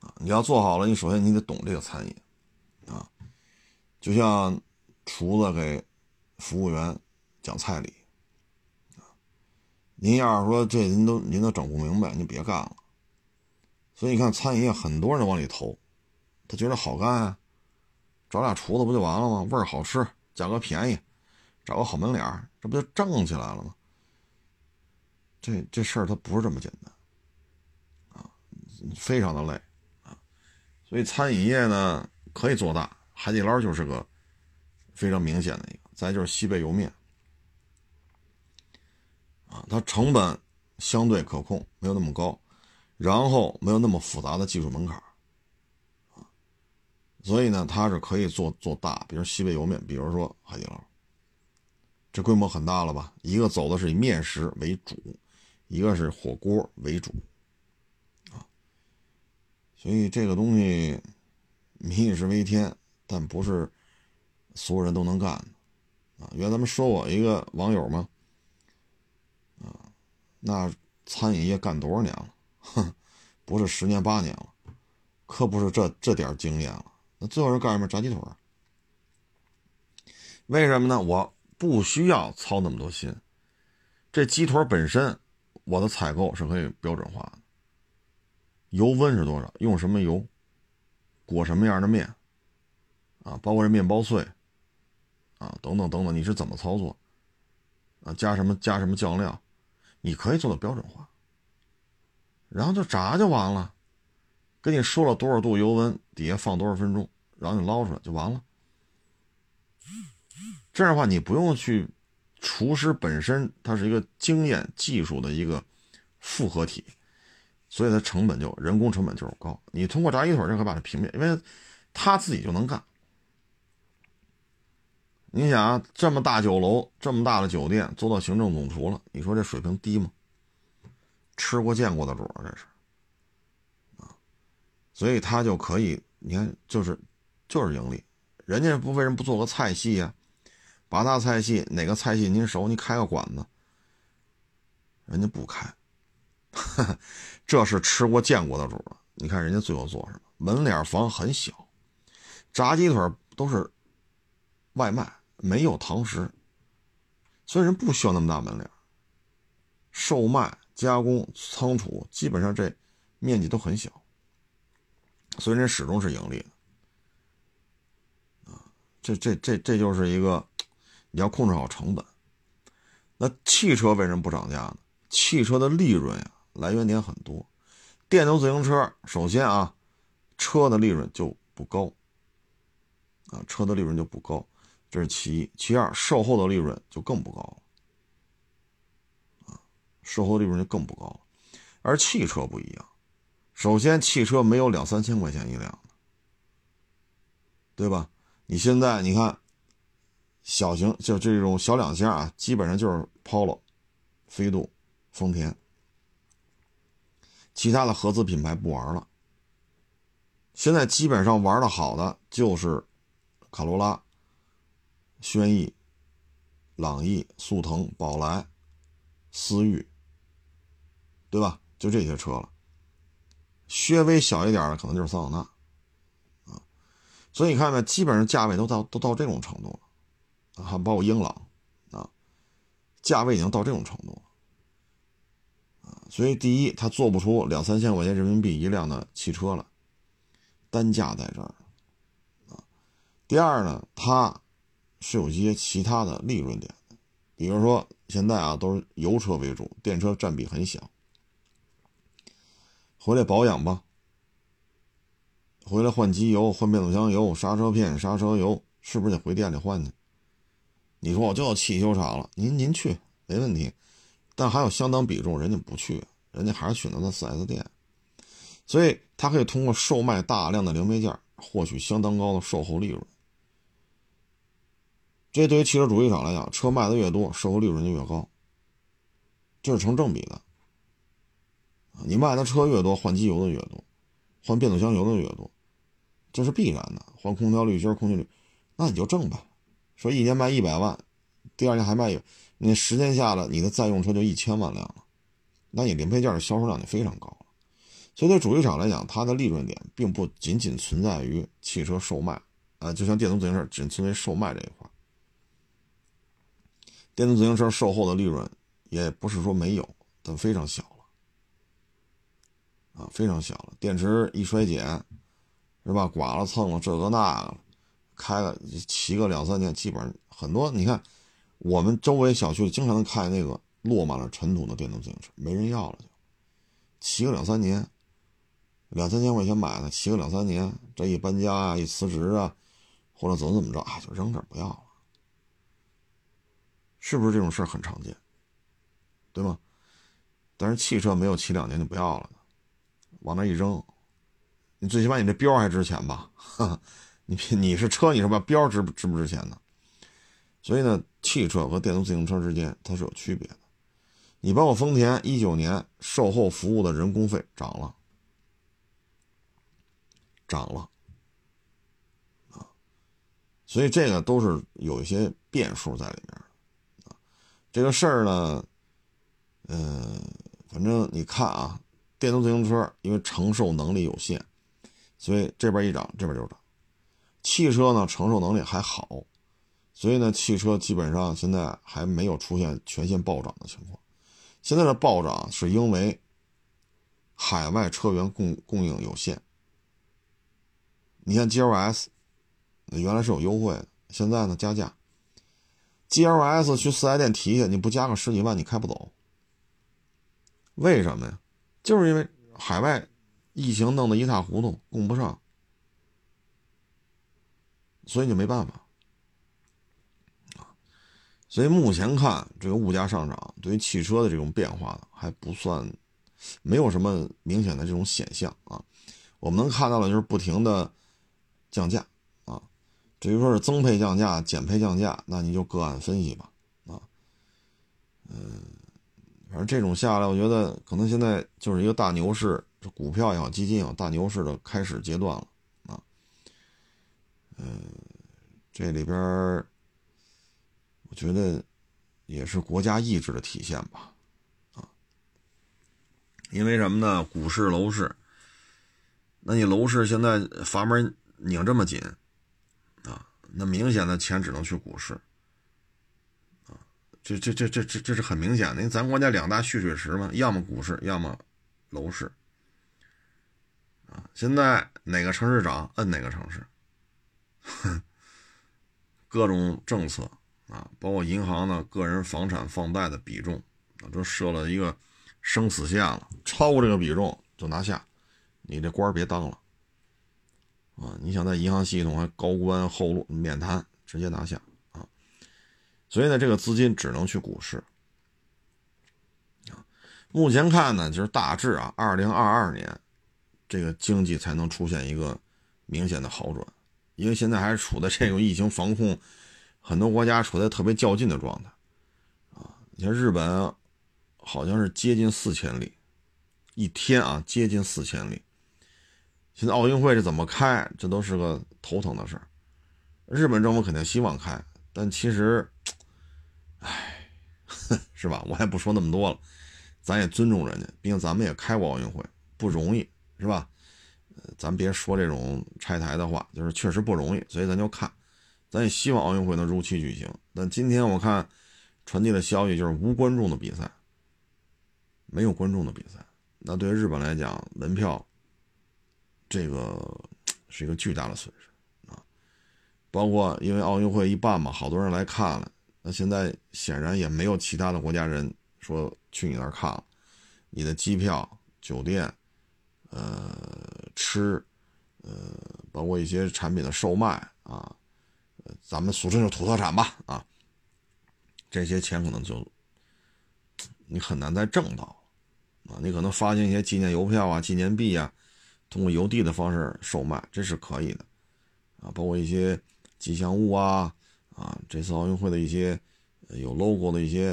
Speaker 1: 啊，你要做好了，你首先你得懂这个餐饮。就像厨子给服务员讲菜理您要是说这您都您都整不明白，您别干了。所以你看餐饮业很多人往里投，他觉得好干啊，找俩厨子不就完了吗？味儿好吃，价格便宜，找个好门脸这不就挣起来了吗？这这事儿它不是这么简单啊，非常的累啊。所以餐饮业呢可以做大。海底捞就是个非常明显的一个，再就是西贝莜面啊，它成本相对可控，没有那么高，然后没有那么复杂的技术门槛啊，所以呢，它是可以做做大，比如西北莜面，比如说海底捞，这规模很大了吧？一个走的是以面食为主，一个是火锅为主啊，所以这个东西民以食为天。但不是所有人都能干的啊！原来咱们说我一个网友吗？啊，那餐饮业干多少年了？哼，不是十年八年了，可不是这这点经验了。那最后是干什么？炸鸡腿为什么呢？我不需要操那么多心。这鸡腿本身，我的采购是可以标准化的。油温是多少？用什么油？裹什么样的面？啊，包括这面包碎，啊，等等等等，你是怎么操作？啊，加什么加什么酱料，你可以做到标准化，然后就炸就完了，跟你说了多少度油温，底下放多少分钟，然后你捞出来就完了。这样的话，你不用去，厨师本身它是一个经验技术的一个复合体，所以它成本就人工成本就是高。你通过炸鸡腿就可以把它平面，因为他自己就能干。你想啊，这么大酒楼，这么大的酒店，做到行政总厨了，你说这水平低吗？吃过见过的主儿，这是啊，所以他就可以，你看，就是就是盈利。人家不为什么不做个菜系呀？八大菜系哪个菜系您熟？你开个馆子，人家不开。这是吃过见过的主儿。你看人家最后做什么？门脸房很小，炸鸡腿都是外卖，没有堂食，所以人不需要那么大门脸。售卖、加工、仓储，基本上这面积都很小，所以人始终是盈利的。啊，这这这这就是一个你要控制好成本。那汽车为什么不涨价呢？汽车的利润呀。来源点很多，电动自行车首先啊，车的利润就不高，啊，车的利润就不高，这是其一。其二，售后的利润就更不高了，啊，售后利润就更不高了。而汽车不一样，首先汽车没有两三千块钱一辆的，对吧？你现在你看，小型就这种小两厢啊，基本上就是 Polo、飞度、丰田。其他的合资品牌不玩了，现在基本上玩的好的就是卡罗拉、轩逸、朗逸、速腾、宝来、思域，对吧？就这些车了。稍微小一点的可能就是桑塔纳，啊，所以你看没，基本上价位都到都到这种程度了，还包括英朗，啊，价位已经到这种程度了。啊所以，第一，他做不出两三千块钱人民币一辆的汽车了，单价在这儿，啊。第二呢，它是有一些其他的利润点，比如说现在啊都是油车为主，电车占比很小。回来保养吧，回来换机油、换变速箱油、刹车片、刹车油，是不是得回店里换去？你说我就要汽修厂了，您您去没问题。但还有相当比重，人家不去，人家还是选择在 4S 店，所以他可以通过售卖大量的零配件，获取相当高的售后利润。这对于汽车主机厂来讲，车卖的越多，售后利润就越高，这是成正比的。你卖的车越多，换机油的越多，换变速箱油的越多，这是必然的。换空调滤芯、空气滤，那你就挣吧。说一年卖一百万，第二年还卖一。你十年下来，你的在用车就一千万辆了，那你零配件的销售量就非常高了。所以对主机厂来讲，它的利润点并不仅仅存在于汽车售卖，啊，就像电动自行车仅存在售卖这一块。电动自行车售后的利润也不是说没有，但非常小了，啊，非常小了。电池一衰减，是吧？刮了蹭了这个那个了，开了骑个两三年，基本上很多，你看。我们周围小区经常能看那个落满了尘土的电动自行车，没人要了，就骑个两三年，两三千块钱买的，骑个两三年，这一搬家啊，一辞职啊，或者怎么怎么着啊，就扔这不要了，是不是这种事儿很常见？对吗？但是汽车没有骑两年就不要了，往那一扔，你最起码你这标还值钱吧？你你是车，你是吧？标值值不值钱呢？所以呢，汽车和电动自行车之间它是有区别的。你包括丰田，一九年售后服务的人工费涨了，涨了啊。所以这个都是有一些变数在里面。这个事儿呢，嗯，反正你看啊，电动自行车因为承受能力有限，所以这边一涨，这边就涨。汽车呢，承受能力还好。所以呢，汽车基本上现在还没有出现全线暴涨的情况。现在的暴涨是因为海外车源供供应有限。你看 GLS，原来是有优惠的，现在呢加价。GLS 去四 S 店提去，你不加个十几万，你开不走。为什么呀？就是因为海外疫情弄得一塌糊涂，供不上，所以就没办法。所以目前看，这个物价上涨对于汽车的这种变化还不算，没有什么明显的这种显象啊。我们能看到的就是不停的降价，至于说是增配降价、减配降价，那你就个案分析吧。啊，嗯，反正这种下来，我觉得可能现在就是一个大牛市，这股票也好，基金也好，大牛市的开始阶段了。啊，嗯，这里边我觉得也是国家意志的体现吧。啊，因为什么呢？股市、楼市，那你楼市现在阀门拧这么紧。那明显的钱只能去股市，啊，这这这这这这是很明显的，因为咱国家两大蓄水池嘛，要么股市，要么楼市，啊，现在哪个城市涨，摁哪个城市，各种政策啊，包括银行的个人房产放贷的比重啊，都设了一个生死线了，超过这个比重就拿下，你这官别当了。啊，你想在银行系统还高官厚禄免谈，直接拿下啊！所以呢，这个资金只能去股市啊。目前看呢，就是大致啊，二零二二年这个经济才能出现一个明显的好转，因为现在还是处在这种疫情防控，很多国家处在特别较劲的状态啊。你像日本，好像是接近四千例，一天啊，接近四千例。现在奥运会是怎么开？这都是个头疼的事儿。日本政府肯定希望开，但其实，唉，是吧？我也不说那么多了，咱也尊重人家，毕竟咱们也开过奥运会，不容易，是吧？咱别说这种拆台的话，就是确实不容易，所以咱就看，咱也希望奥运会能如期举行。但今天我看传递的消息就是无观众的比赛，没有观众的比赛，那对于日本来讲，门票。这个 是一个巨大的损失啊！包括因为奥运会一办嘛，好多人来看了，那现在显然也没有其他的国家人说去你那儿看了。你的机票、酒店、呃吃、呃包括一些产品的售卖啊，呃咱们俗称就土特产吧啊，这些钱可能就你很难再挣到啊！你可能发行一些纪念邮票啊、纪念币啊。通过邮递的方式售卖，这是可以的，啊，包括一些吉祥物啊，啊，这次奥运会的一些有 logo 的一些，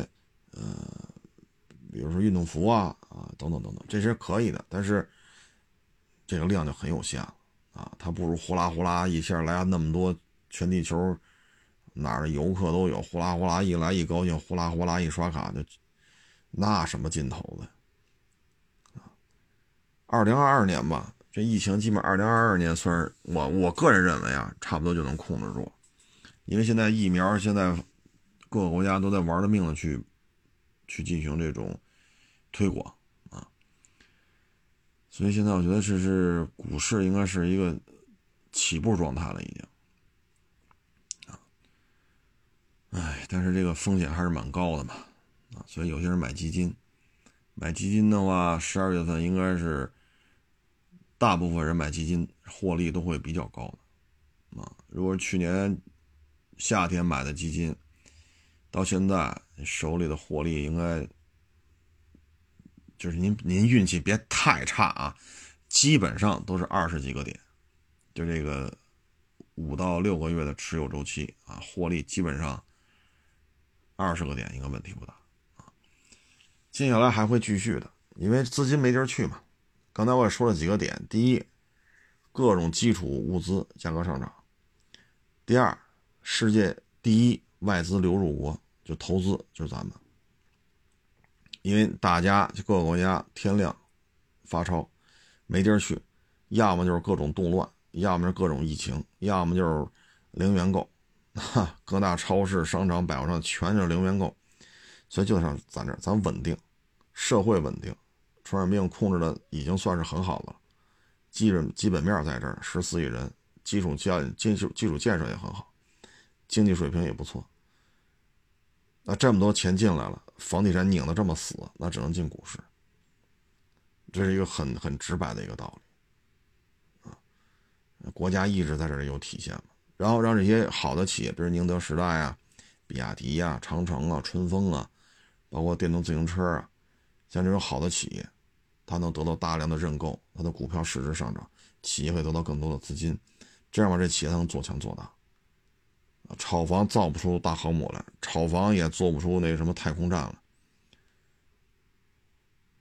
Speaker 1: 呃，比如说运动服啊，啊，等等等等，这些可以的，但是这个量就很有限了，啊，它不如呼啦呼啦一下来那么多，全地球哪儿的游客都有，呼啦呼啦一来一高兴，呼啦呼啦一刷卡就，那什么劲头子，啊，二零二二年吧。这疫情基本二零二二年算是我我个人认为啊，差不多就能控制住，因为现在疫苗现在各个国家都在玩了命的去去进行这种推广啊，所以现在我觉得这是股市应该是一个起步状态了已经。啊，哎，但是这个风险还是蛮高的嘛。啊，所以有些人买基金，买基金的话，十二月份应该是。大部分人买基金获利都会比较高的，啊，如果去年夏天买的基金，到现在手里的获利应该就是您您运气别太差啊，基本上都是二十几个点，就这个五到六个月的持有周期啊，获利基本上二十个点应该问题不大啊，接下来还会继续的，因为资金没地儿去嘛。刚才我也说了几个点：第一，各种基础物资价格上涨；第二，世界第一外资流入国就投资就是咱们，因为大家就各个国家天量发钞，没地儿去，要么就是各种动乱，要么是各种疫情，要么就是零元购，哈，各大超市、商场、百货上全是零元购，所以就像咱这儿，咱稳定，社会稳定。传染病控制的已经算是很好了，基本基本面在这儿，十四亿人，基础建基础基础建设也很好，经济水平也不错。那这么多钱进来了，房地产拧得这么死，那只能进股市。这是一个很很直白的一个道理，啊，国家意志在这里有体现了。然后让这些好的企业，比如宁德时代啊、比亚迪啊、长城啊、春风啊，包括电动自行车啊，像这种好的企业。它能得到大量的认购，它的股票市值上涨，企业会得到更多的资金，这样吧，这企业才能做强做大。炒房造不出大航母来，炒房也做不出那什么太空站了，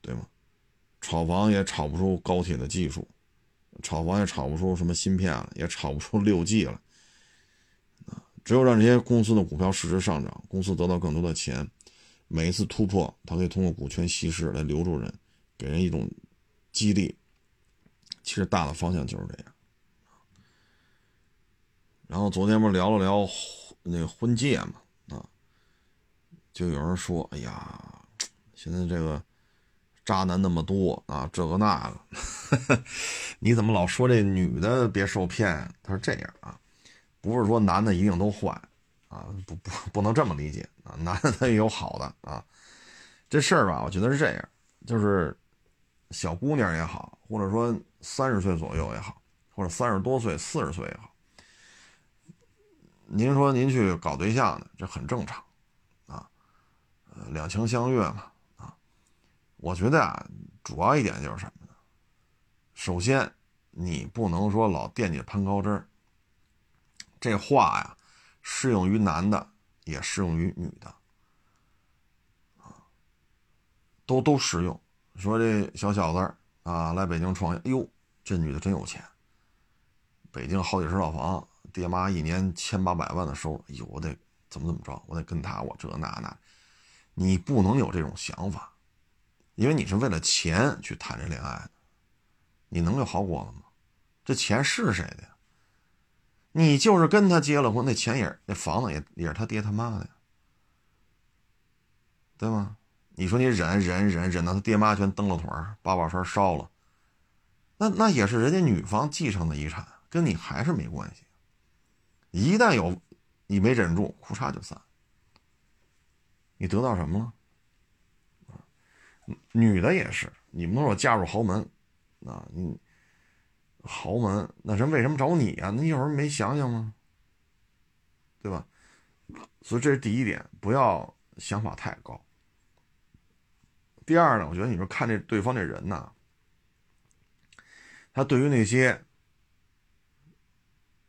Speaker 1: 对吗？炒房也炒不出高铁的技术，炒房也炒不出什么芯片了，也炒不出六 G 了。只有让这些公司的股票市值上涨，公司得到更多的钱，每一次突破，它可以通过股权稀释来留住人，给人一种激励。其实大的方向就是这样。然后昨天不是聊了聊那个婚戒嘛？啊，就有人说：“哎呀，现在这个渣男那么多啊，这个那个，你怎么老说这女的别受骗？”他说：“这样啊，不是说男的一定都坏啊，不不不能这么理解啊，男的他也有好的啊。这事儿吧，我觉得是这样，就是小姑娘也好，或者说三十岁左右也好，或者三十多岁、四十岁也好。”您说您去搞对象呢，这很正常，啊，呃，两情相悦嘛，啊，我觉得啊，主要一点就是什么呢？首先，你不能说老惦记攀高枝儿，这话呀，适用于男的，也适用于女的，啊，都都适用。说这小小子啊，来北京创业，哎呦，这女的真有钱，北京好几十套房。爹妈一年千八百万的收入，哎呦，我得怎么怎么着？我得跟他，我这那那，你不能有这种想法，因为你是为了钱去谈这恋爱的，你能有好果子吗？这钱是谁的呀？你就是跟他结了婚，那钱也那房子也也是他爹他妈的呀，对吗？你说你忍忍忍忍到他爹妈全蹬了腿儿，把把栓烧了，那那也是人家女方继承的遗产，跟你还是没关系。一旦有你没忍住，裤衩就散。你得到什么了？女的也是，你们都说嫁入豪门，啊，你豪门那人为什么找你啊？那有人没想想吗？对吧？所以这是第一点，不要想法太高。第二呢，我觉得你说看这对方这人呐，他对于那些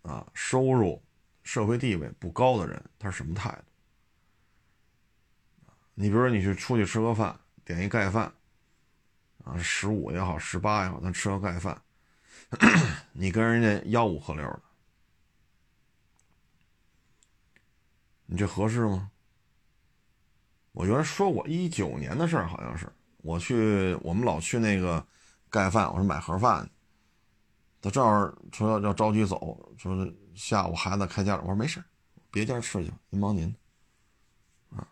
Speaker 1: 啊收入。社会地位不高的人，他是什么态度？你比如说，你去出去吃个饭，点一盖饭，啊，十五也好，十八也好，咱吃个盖饭，你跟人家吆五喝六的，你这合适吗？我原来说过一九年的事儿，好像是我去，我们老去那个盖饭，我说买盒饭，他正好说要着急走，说。下午孩子开家长，我说没事别家吃去，您忙您的，啊，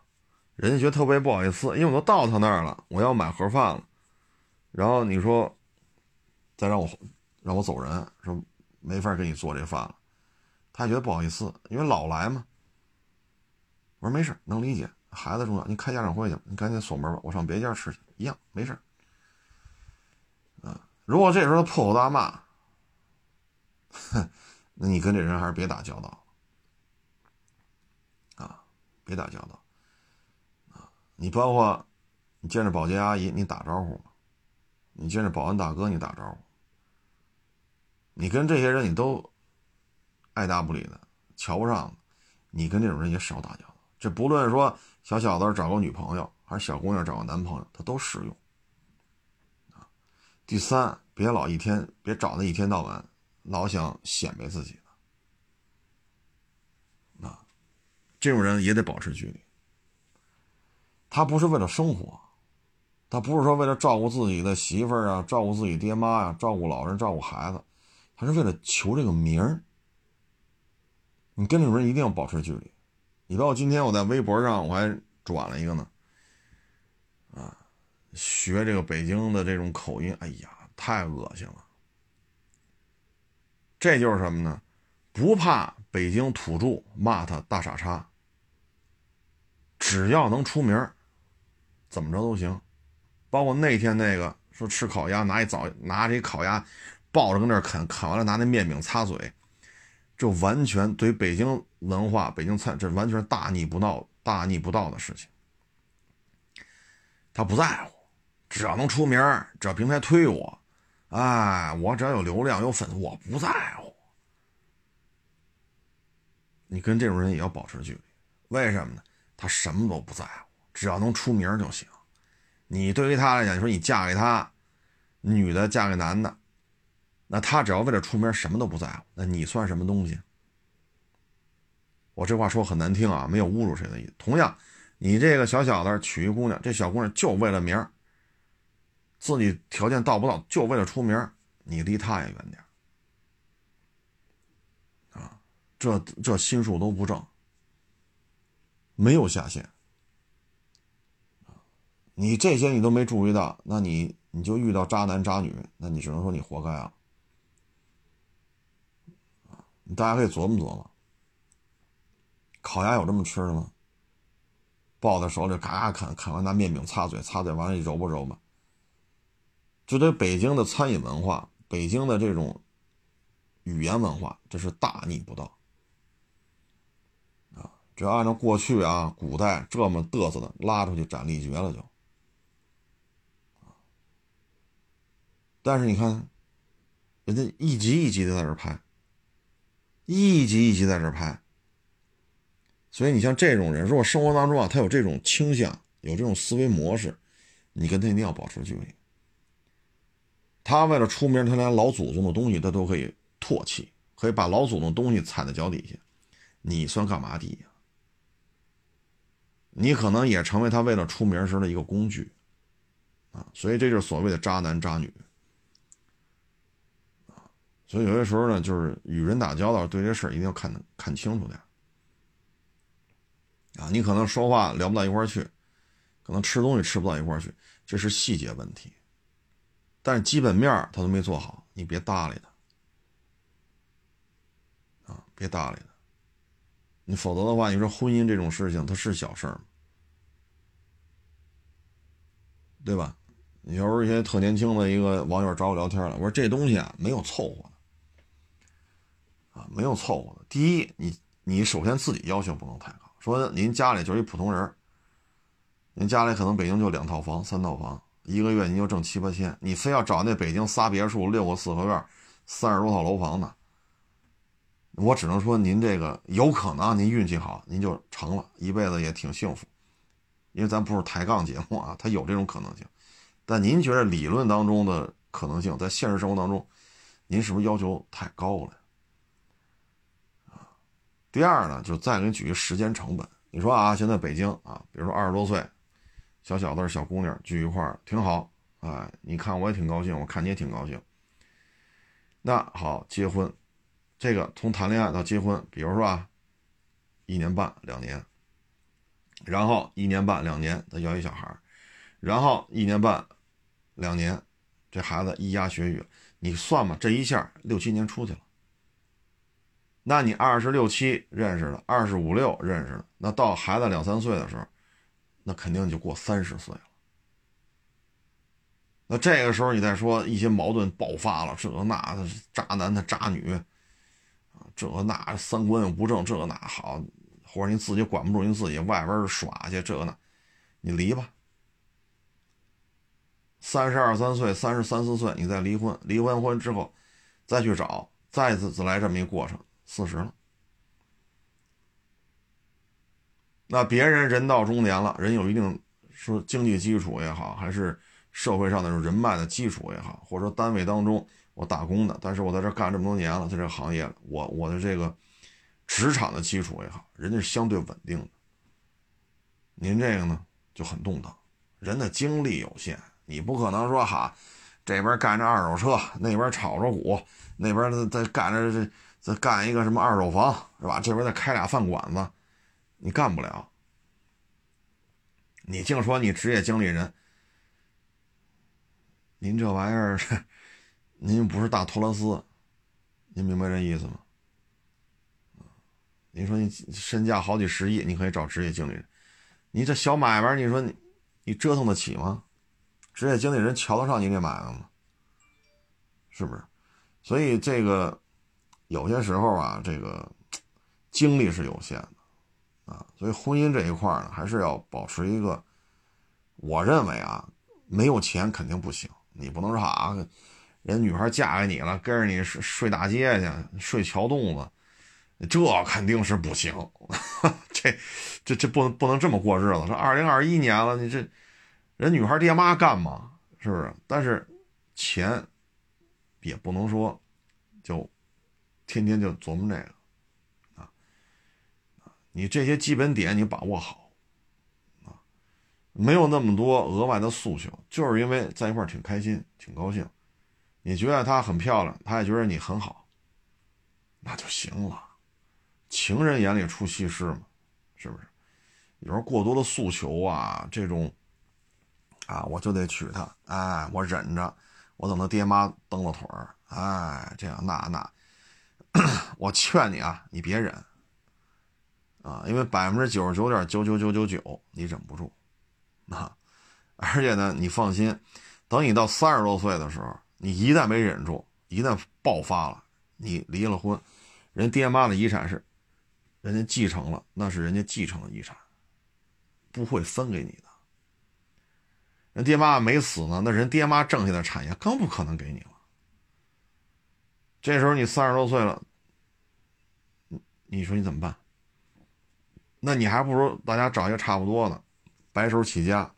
Speaker 1: 人家觉得特别不好意思，因为我都到他那儿了，我要买盒饭了，然后你说再让我让我走人，说没法给你做这饭了，他觉得不好意思，因为老来嘛。我说没事能理解，孩子重要，你开家长会去，你赶紧锁门吧，我上别家吃去，一样没事啊，如果这时候他破口大骂，哼。那你跟这人还是别打交道，啊，别打交道，啊，你包括你见着保洁阿姨，你打招呼吗？你见着保安大哥，你打招呼？你跟这些人你都爱答不理的，瞧不上，你跟这种人也少打交道。这不论说小小子找个女朋友，还是小姑娘找个男朋友，他都适用。第三，别老一天，别找那一天到晚。老想显摆自己的，啊，这种人也得保持距离。他不是为了生活，他不是说为了照顾自己的媳妇儿啊，照顾自己爹妈呀，照顾老人，照顾孩子，他是为了求这个名儿。你跟这种人一定要保持距离。你包括今天我在微博上我还转了一个呢，啊，学这个北京的这种口音，哎呀，太恶心了。这就是什么呢？不怕北京土著骂他大傻叉，只要能出名怎么着都行。包括那天那个说吃烤鸭，拿一早拿着一烤鸭，抱着跟那啃，啃完了拿那面饼擦嘴，这完全对北京文化、北京菜，这完全是大逆不道、大逆不道的事情。他不在乎，只要能出名只要平台推我。哎，我只要有流量有粉丝，我不在乎。你跟这种人也要保持距离。为什么呢？他什么都不在乎，只要能出名就行。你对于他来讲，你说你嫁给他，女的嫁给男的，那他只要为了出名，什么都不在乎，那你算什么东西？我这话说很难听啊，没有侮辱谁的意思。同样，你这个小小子娶一姑娘，这小姑娘就为了名自己条件到不到，就为了出名你离他也远点啊，这这心术都不正，没有下限你这些你都没注意到，那你你就遇到渣男渣女，那你只能说你活该啊！大家可以琢磨琢磨，烤鸭有这么吃的吗？抱在手里嘎嘎啃，啃完拿面饼擦嘴，擦嘴完了揉吧揉吧。就对北京的餐饮文化，北京的这种语言文化，这是大逆不道啊！只要按照过去啊，古代这么嘚瑟的，拉出去斩立决了就。但是你看，人家一集一集的在这拍，一集一集在这拍，所以你像这种人，如果生活当中啊，他有这种倾向，有这种思维模式，你跟他一定要保持距离。他为了出名，他连老祖宗的东西他都可以唾弃，可以把老祖宗东西踩在脚底下，你算干嘛的呀？你可能也成为他为了出名时的一个工具，啊，所以这就是所谓的渣男渣女。所以有些时候呢，就是与人打交道，对这事儿一定要看看清楚点啊，你可能说话聊不到一块儿去，可能吃东西吃不到一块儿去，这是细节问题。但是基本面他都没做好，你别搭理他啊，别搭理他。你否则的话，你说婚姻这种事情，它是小事儿吗？对吧？有时候一些特年轻的一个网友找我聊天了，我说这东西啊，没有凑合。没有错误的。第一，你你首先自己要求不能太高。说您家里就是一普通人，您家里可能北京就两套房、三套房，一个月您就挣七八千，你非要找那北京仨别墅、六个四合院、三十多套楼房的，我只能说您这个有可能您运气好，您就成了一辈子也挺幸福。因为咱不是抬杠节目啊，它有这种可能性。但您觉得理论当中的可能性，在现实生活当中，您是不是要求太高了？第二呢，就再给你举个时间成本。你说啊，现在北京啊，比如说二十多岁，小小子、小姑娘聚一块儿挺好，哎，你看我也挺高兴，我看你也挺高兴。那好，结婚，这个从谈恋爱到结婚，比如说啊，一年半两年，然后一年半两年再要一小孩然后一年半两年，这孩子咿呀学语，你算吧，这一下六七年出去了。那你二十六七认识的，二十五六认识的，那到孩子两三岁的时候，那肯定就过三十岁了。那这个时候你再说一些矛盾爆发了，这那的渣男的渣女，啊，这那三观又不正，这那好，或者你自己管不住你自己，外边耍去这那，你离吧。三十二三岁，三十三四岁，你再离婚，离完婚之后再去找，再次来这么一过程。四十了，那别人人到中年了，人有一定说经济基础也好，还是社会上的人脉的基础也好，或者说单位当中我打工的，但是我在这干这么多年了，在这个行业，我我的这个职场的基础也好，人家是相对稳定的。您这个呢就很动荡，人的精力有限，你不可能说哈，这边干着二手车，那边炒着股，那边在干着这。再干一个什么二手房是吧？这边再开俩饭馆子，你干不了。你净说你职业经理人，您这玩意儿，您不是大托拉斯，您明白这意思吗？你说你身价好几十亿，你可以找职业经理人，你这小买卖，你说你你折腾得起吗？职业经理人瞧得上你这买卖吗？是不是？所以这个。有些时候啊，这个精力是有限的啊，所以婚姻这一块呢，还是要保持一个。我认为啊，没有钱肯定不行，你不能说啊，人女孩嫁给你了，跟着你睡睡大街去，睡桥洞子，这肯定是不行，这这这不能不能这么过日子。说二零二一年了，你这人女孩爹妈干嘛？是不是？但是钱也不能说就天天就琢磨这个啊你这些基本点你把握好啊，没有那么多额外的诉求，就是因为在一块挺开心、挺高兴。你觉得她很漂亮，她也觉得你很好，那就行了。情人眼里出西施嘛，是不是？有时候过多的诉求啊，这种啊，我就得娶她，哎，我忍着，我等他爹妈蹬了腿儿，哎，这样那那，我劝你啊，你别忍啊，因为百分之九十九点九九九九九你忍不住啊，而且呢，你放心，等你到三十多岁的时候，你一旦没忍住，一旦爆发了，你离了婚，人爹妈的遗产是。人家继承了，那是人家继承的遗产，不会分给你的。人爹妈没死呢，那人爹妈挣下的产业更不可能给你了。这时候你三十多岁了，你说你怎么办？那你还不如大家找一个差不多的，白手起家，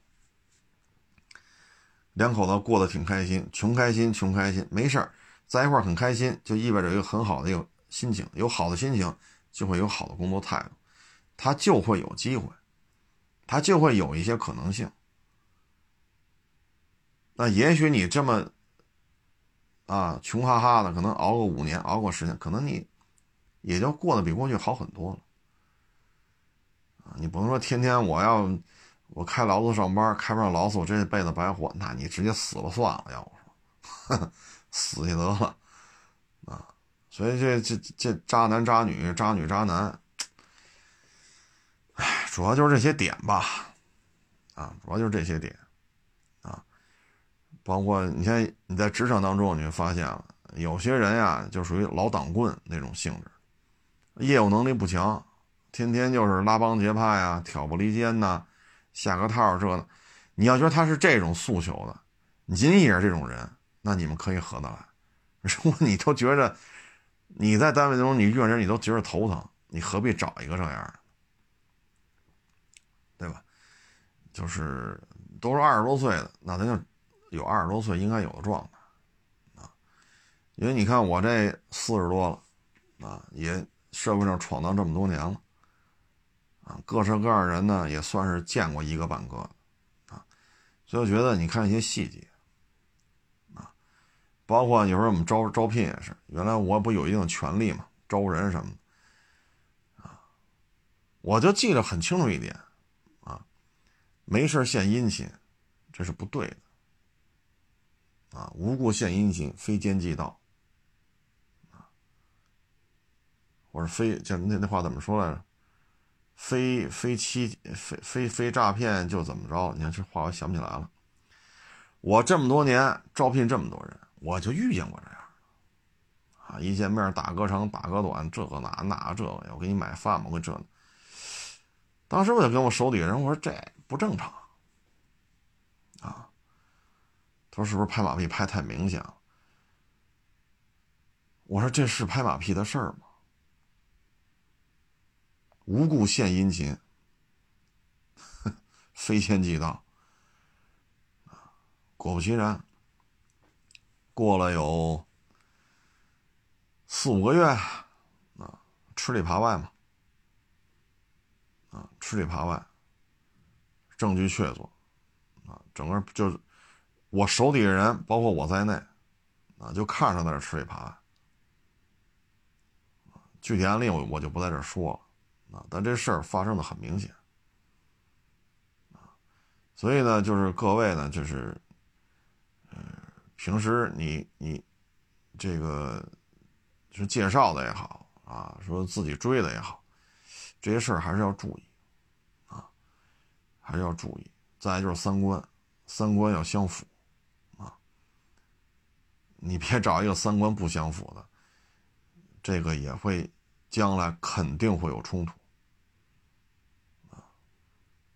Speaker 1: 两口子过得挺开心，穷开心，穷开心，没事儿，在一块儿很开心，就意味着一个很好的一个心情，有好的心情。就会有好的工作态度，他就会有机会，他就会有一些可能性。那也许你这么啊穷哈哈的，可能熬个五年，熬个十年，可能你也就过得比过去好很多了。啊，你不能说天天我要我开劳斯上班，开不上劳斯，我这辈子白活。那你直接死了算了，要我说，死去得了。啊所以这这这渣男渣女渣女渣男，哎，主要就是这些点吧，啊，主要就是这些点，包括你像你在职场当中，你会发现了有些人呀，就属于老党棍那种性质，业务能力不强，天天就是拉帮结派呀，挑拨离间呐，下个套这的，你要觉得他是这种诉求的，你也是这种人，那你们可以合得来。如果你都觉着。你在单位中，你遇人你都觉得头疼，你何必找一个这样的，对吧？就是都是二十多岁的，那咱就有二十多岁应该有的状态啊。因为你看我这四十多了啊，也社会上闯荡这么多年了啊，各式各样人呢也算是见过一个半个啊，所以我觉得你看一些细节。包括有时候我们招招聘也是，原来我不有一定的权利嘛，招人什么的，啊，我就记得很清楚一点，啊，没事献殷勤，这是不对的，啊，无故献殷勤，非奸即盗，啊，或者非叫那那话怎么说来着？非非欺非非非诈骗就怎么着？你看这话我想不起来了。我这么多年招聘这么多人。我就遇见过这样，啊，一见面打个长打个短，这个那那这个，我给你买饭嘛，我这，当时我就跟我手底下人我说这不正常，说是不是拍马屁拍太明显了？我说这是拍马屁的事儿吗？无故献殷勤，非奸即盗，果不其然。过了有四五个月，啊，吃里扒外嘛，啊，吃里扒外，证据确凿，啊，整个就是我手底下人，包括我在内，啊，就看上在这吃里扒外，具体案例我我就不在这说了，啊，但这事儿发生的很明显，啊，所以呢，就是各位呢，就是。平时你你这个是介绍的也好啊，说自己追的也好，这些事儿还是要注意啊，还是要注意。再就是三观，三观要相符，你别找一个三观不相符的，这个也会将来肯定会有冲突啊，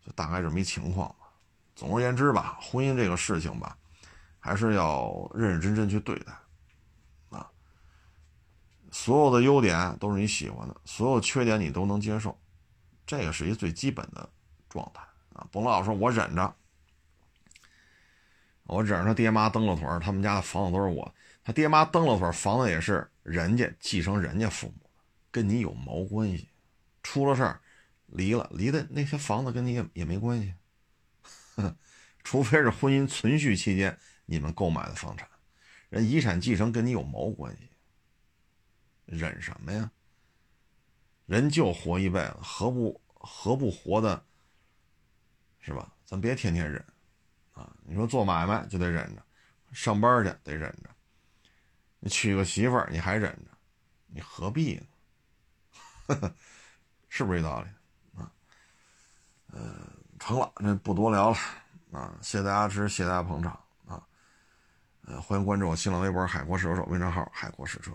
Speaker 1: 就大概这么一情况吧。总而言之吧，婚姻这个事情吧。还是要认认真真去对待，啊，所有的优点都是你喜欢的，所有缺点你都能接受，这个是一最基本的状态啊！甭老说我忍着，我忍着他爹妈蹬了腿他们家的房子都是我，他爹妈蹬了腿房子也是人家继承人家父母的，跟你有毛关系？出了事儿，离了，离的那些房子跟你也也没关系，除非是婚姻存续期间你们购买的房产，人遗产继承跟你有毛关系？忍什么呀？人就活一辈子，何不何不活的，是吧？咱别天天忍啊！你说做买卖就得忍着，上班去得忍着，你娶个媳妇儿你还忍着，你何必呢？是不是这道理啊？呃，成了，那不多聊了啊！谢谢大家支持，谢谢大家捧场啊！呃，欢迎关注我新浪微博“海阔试车手”微信号“海阔试车”。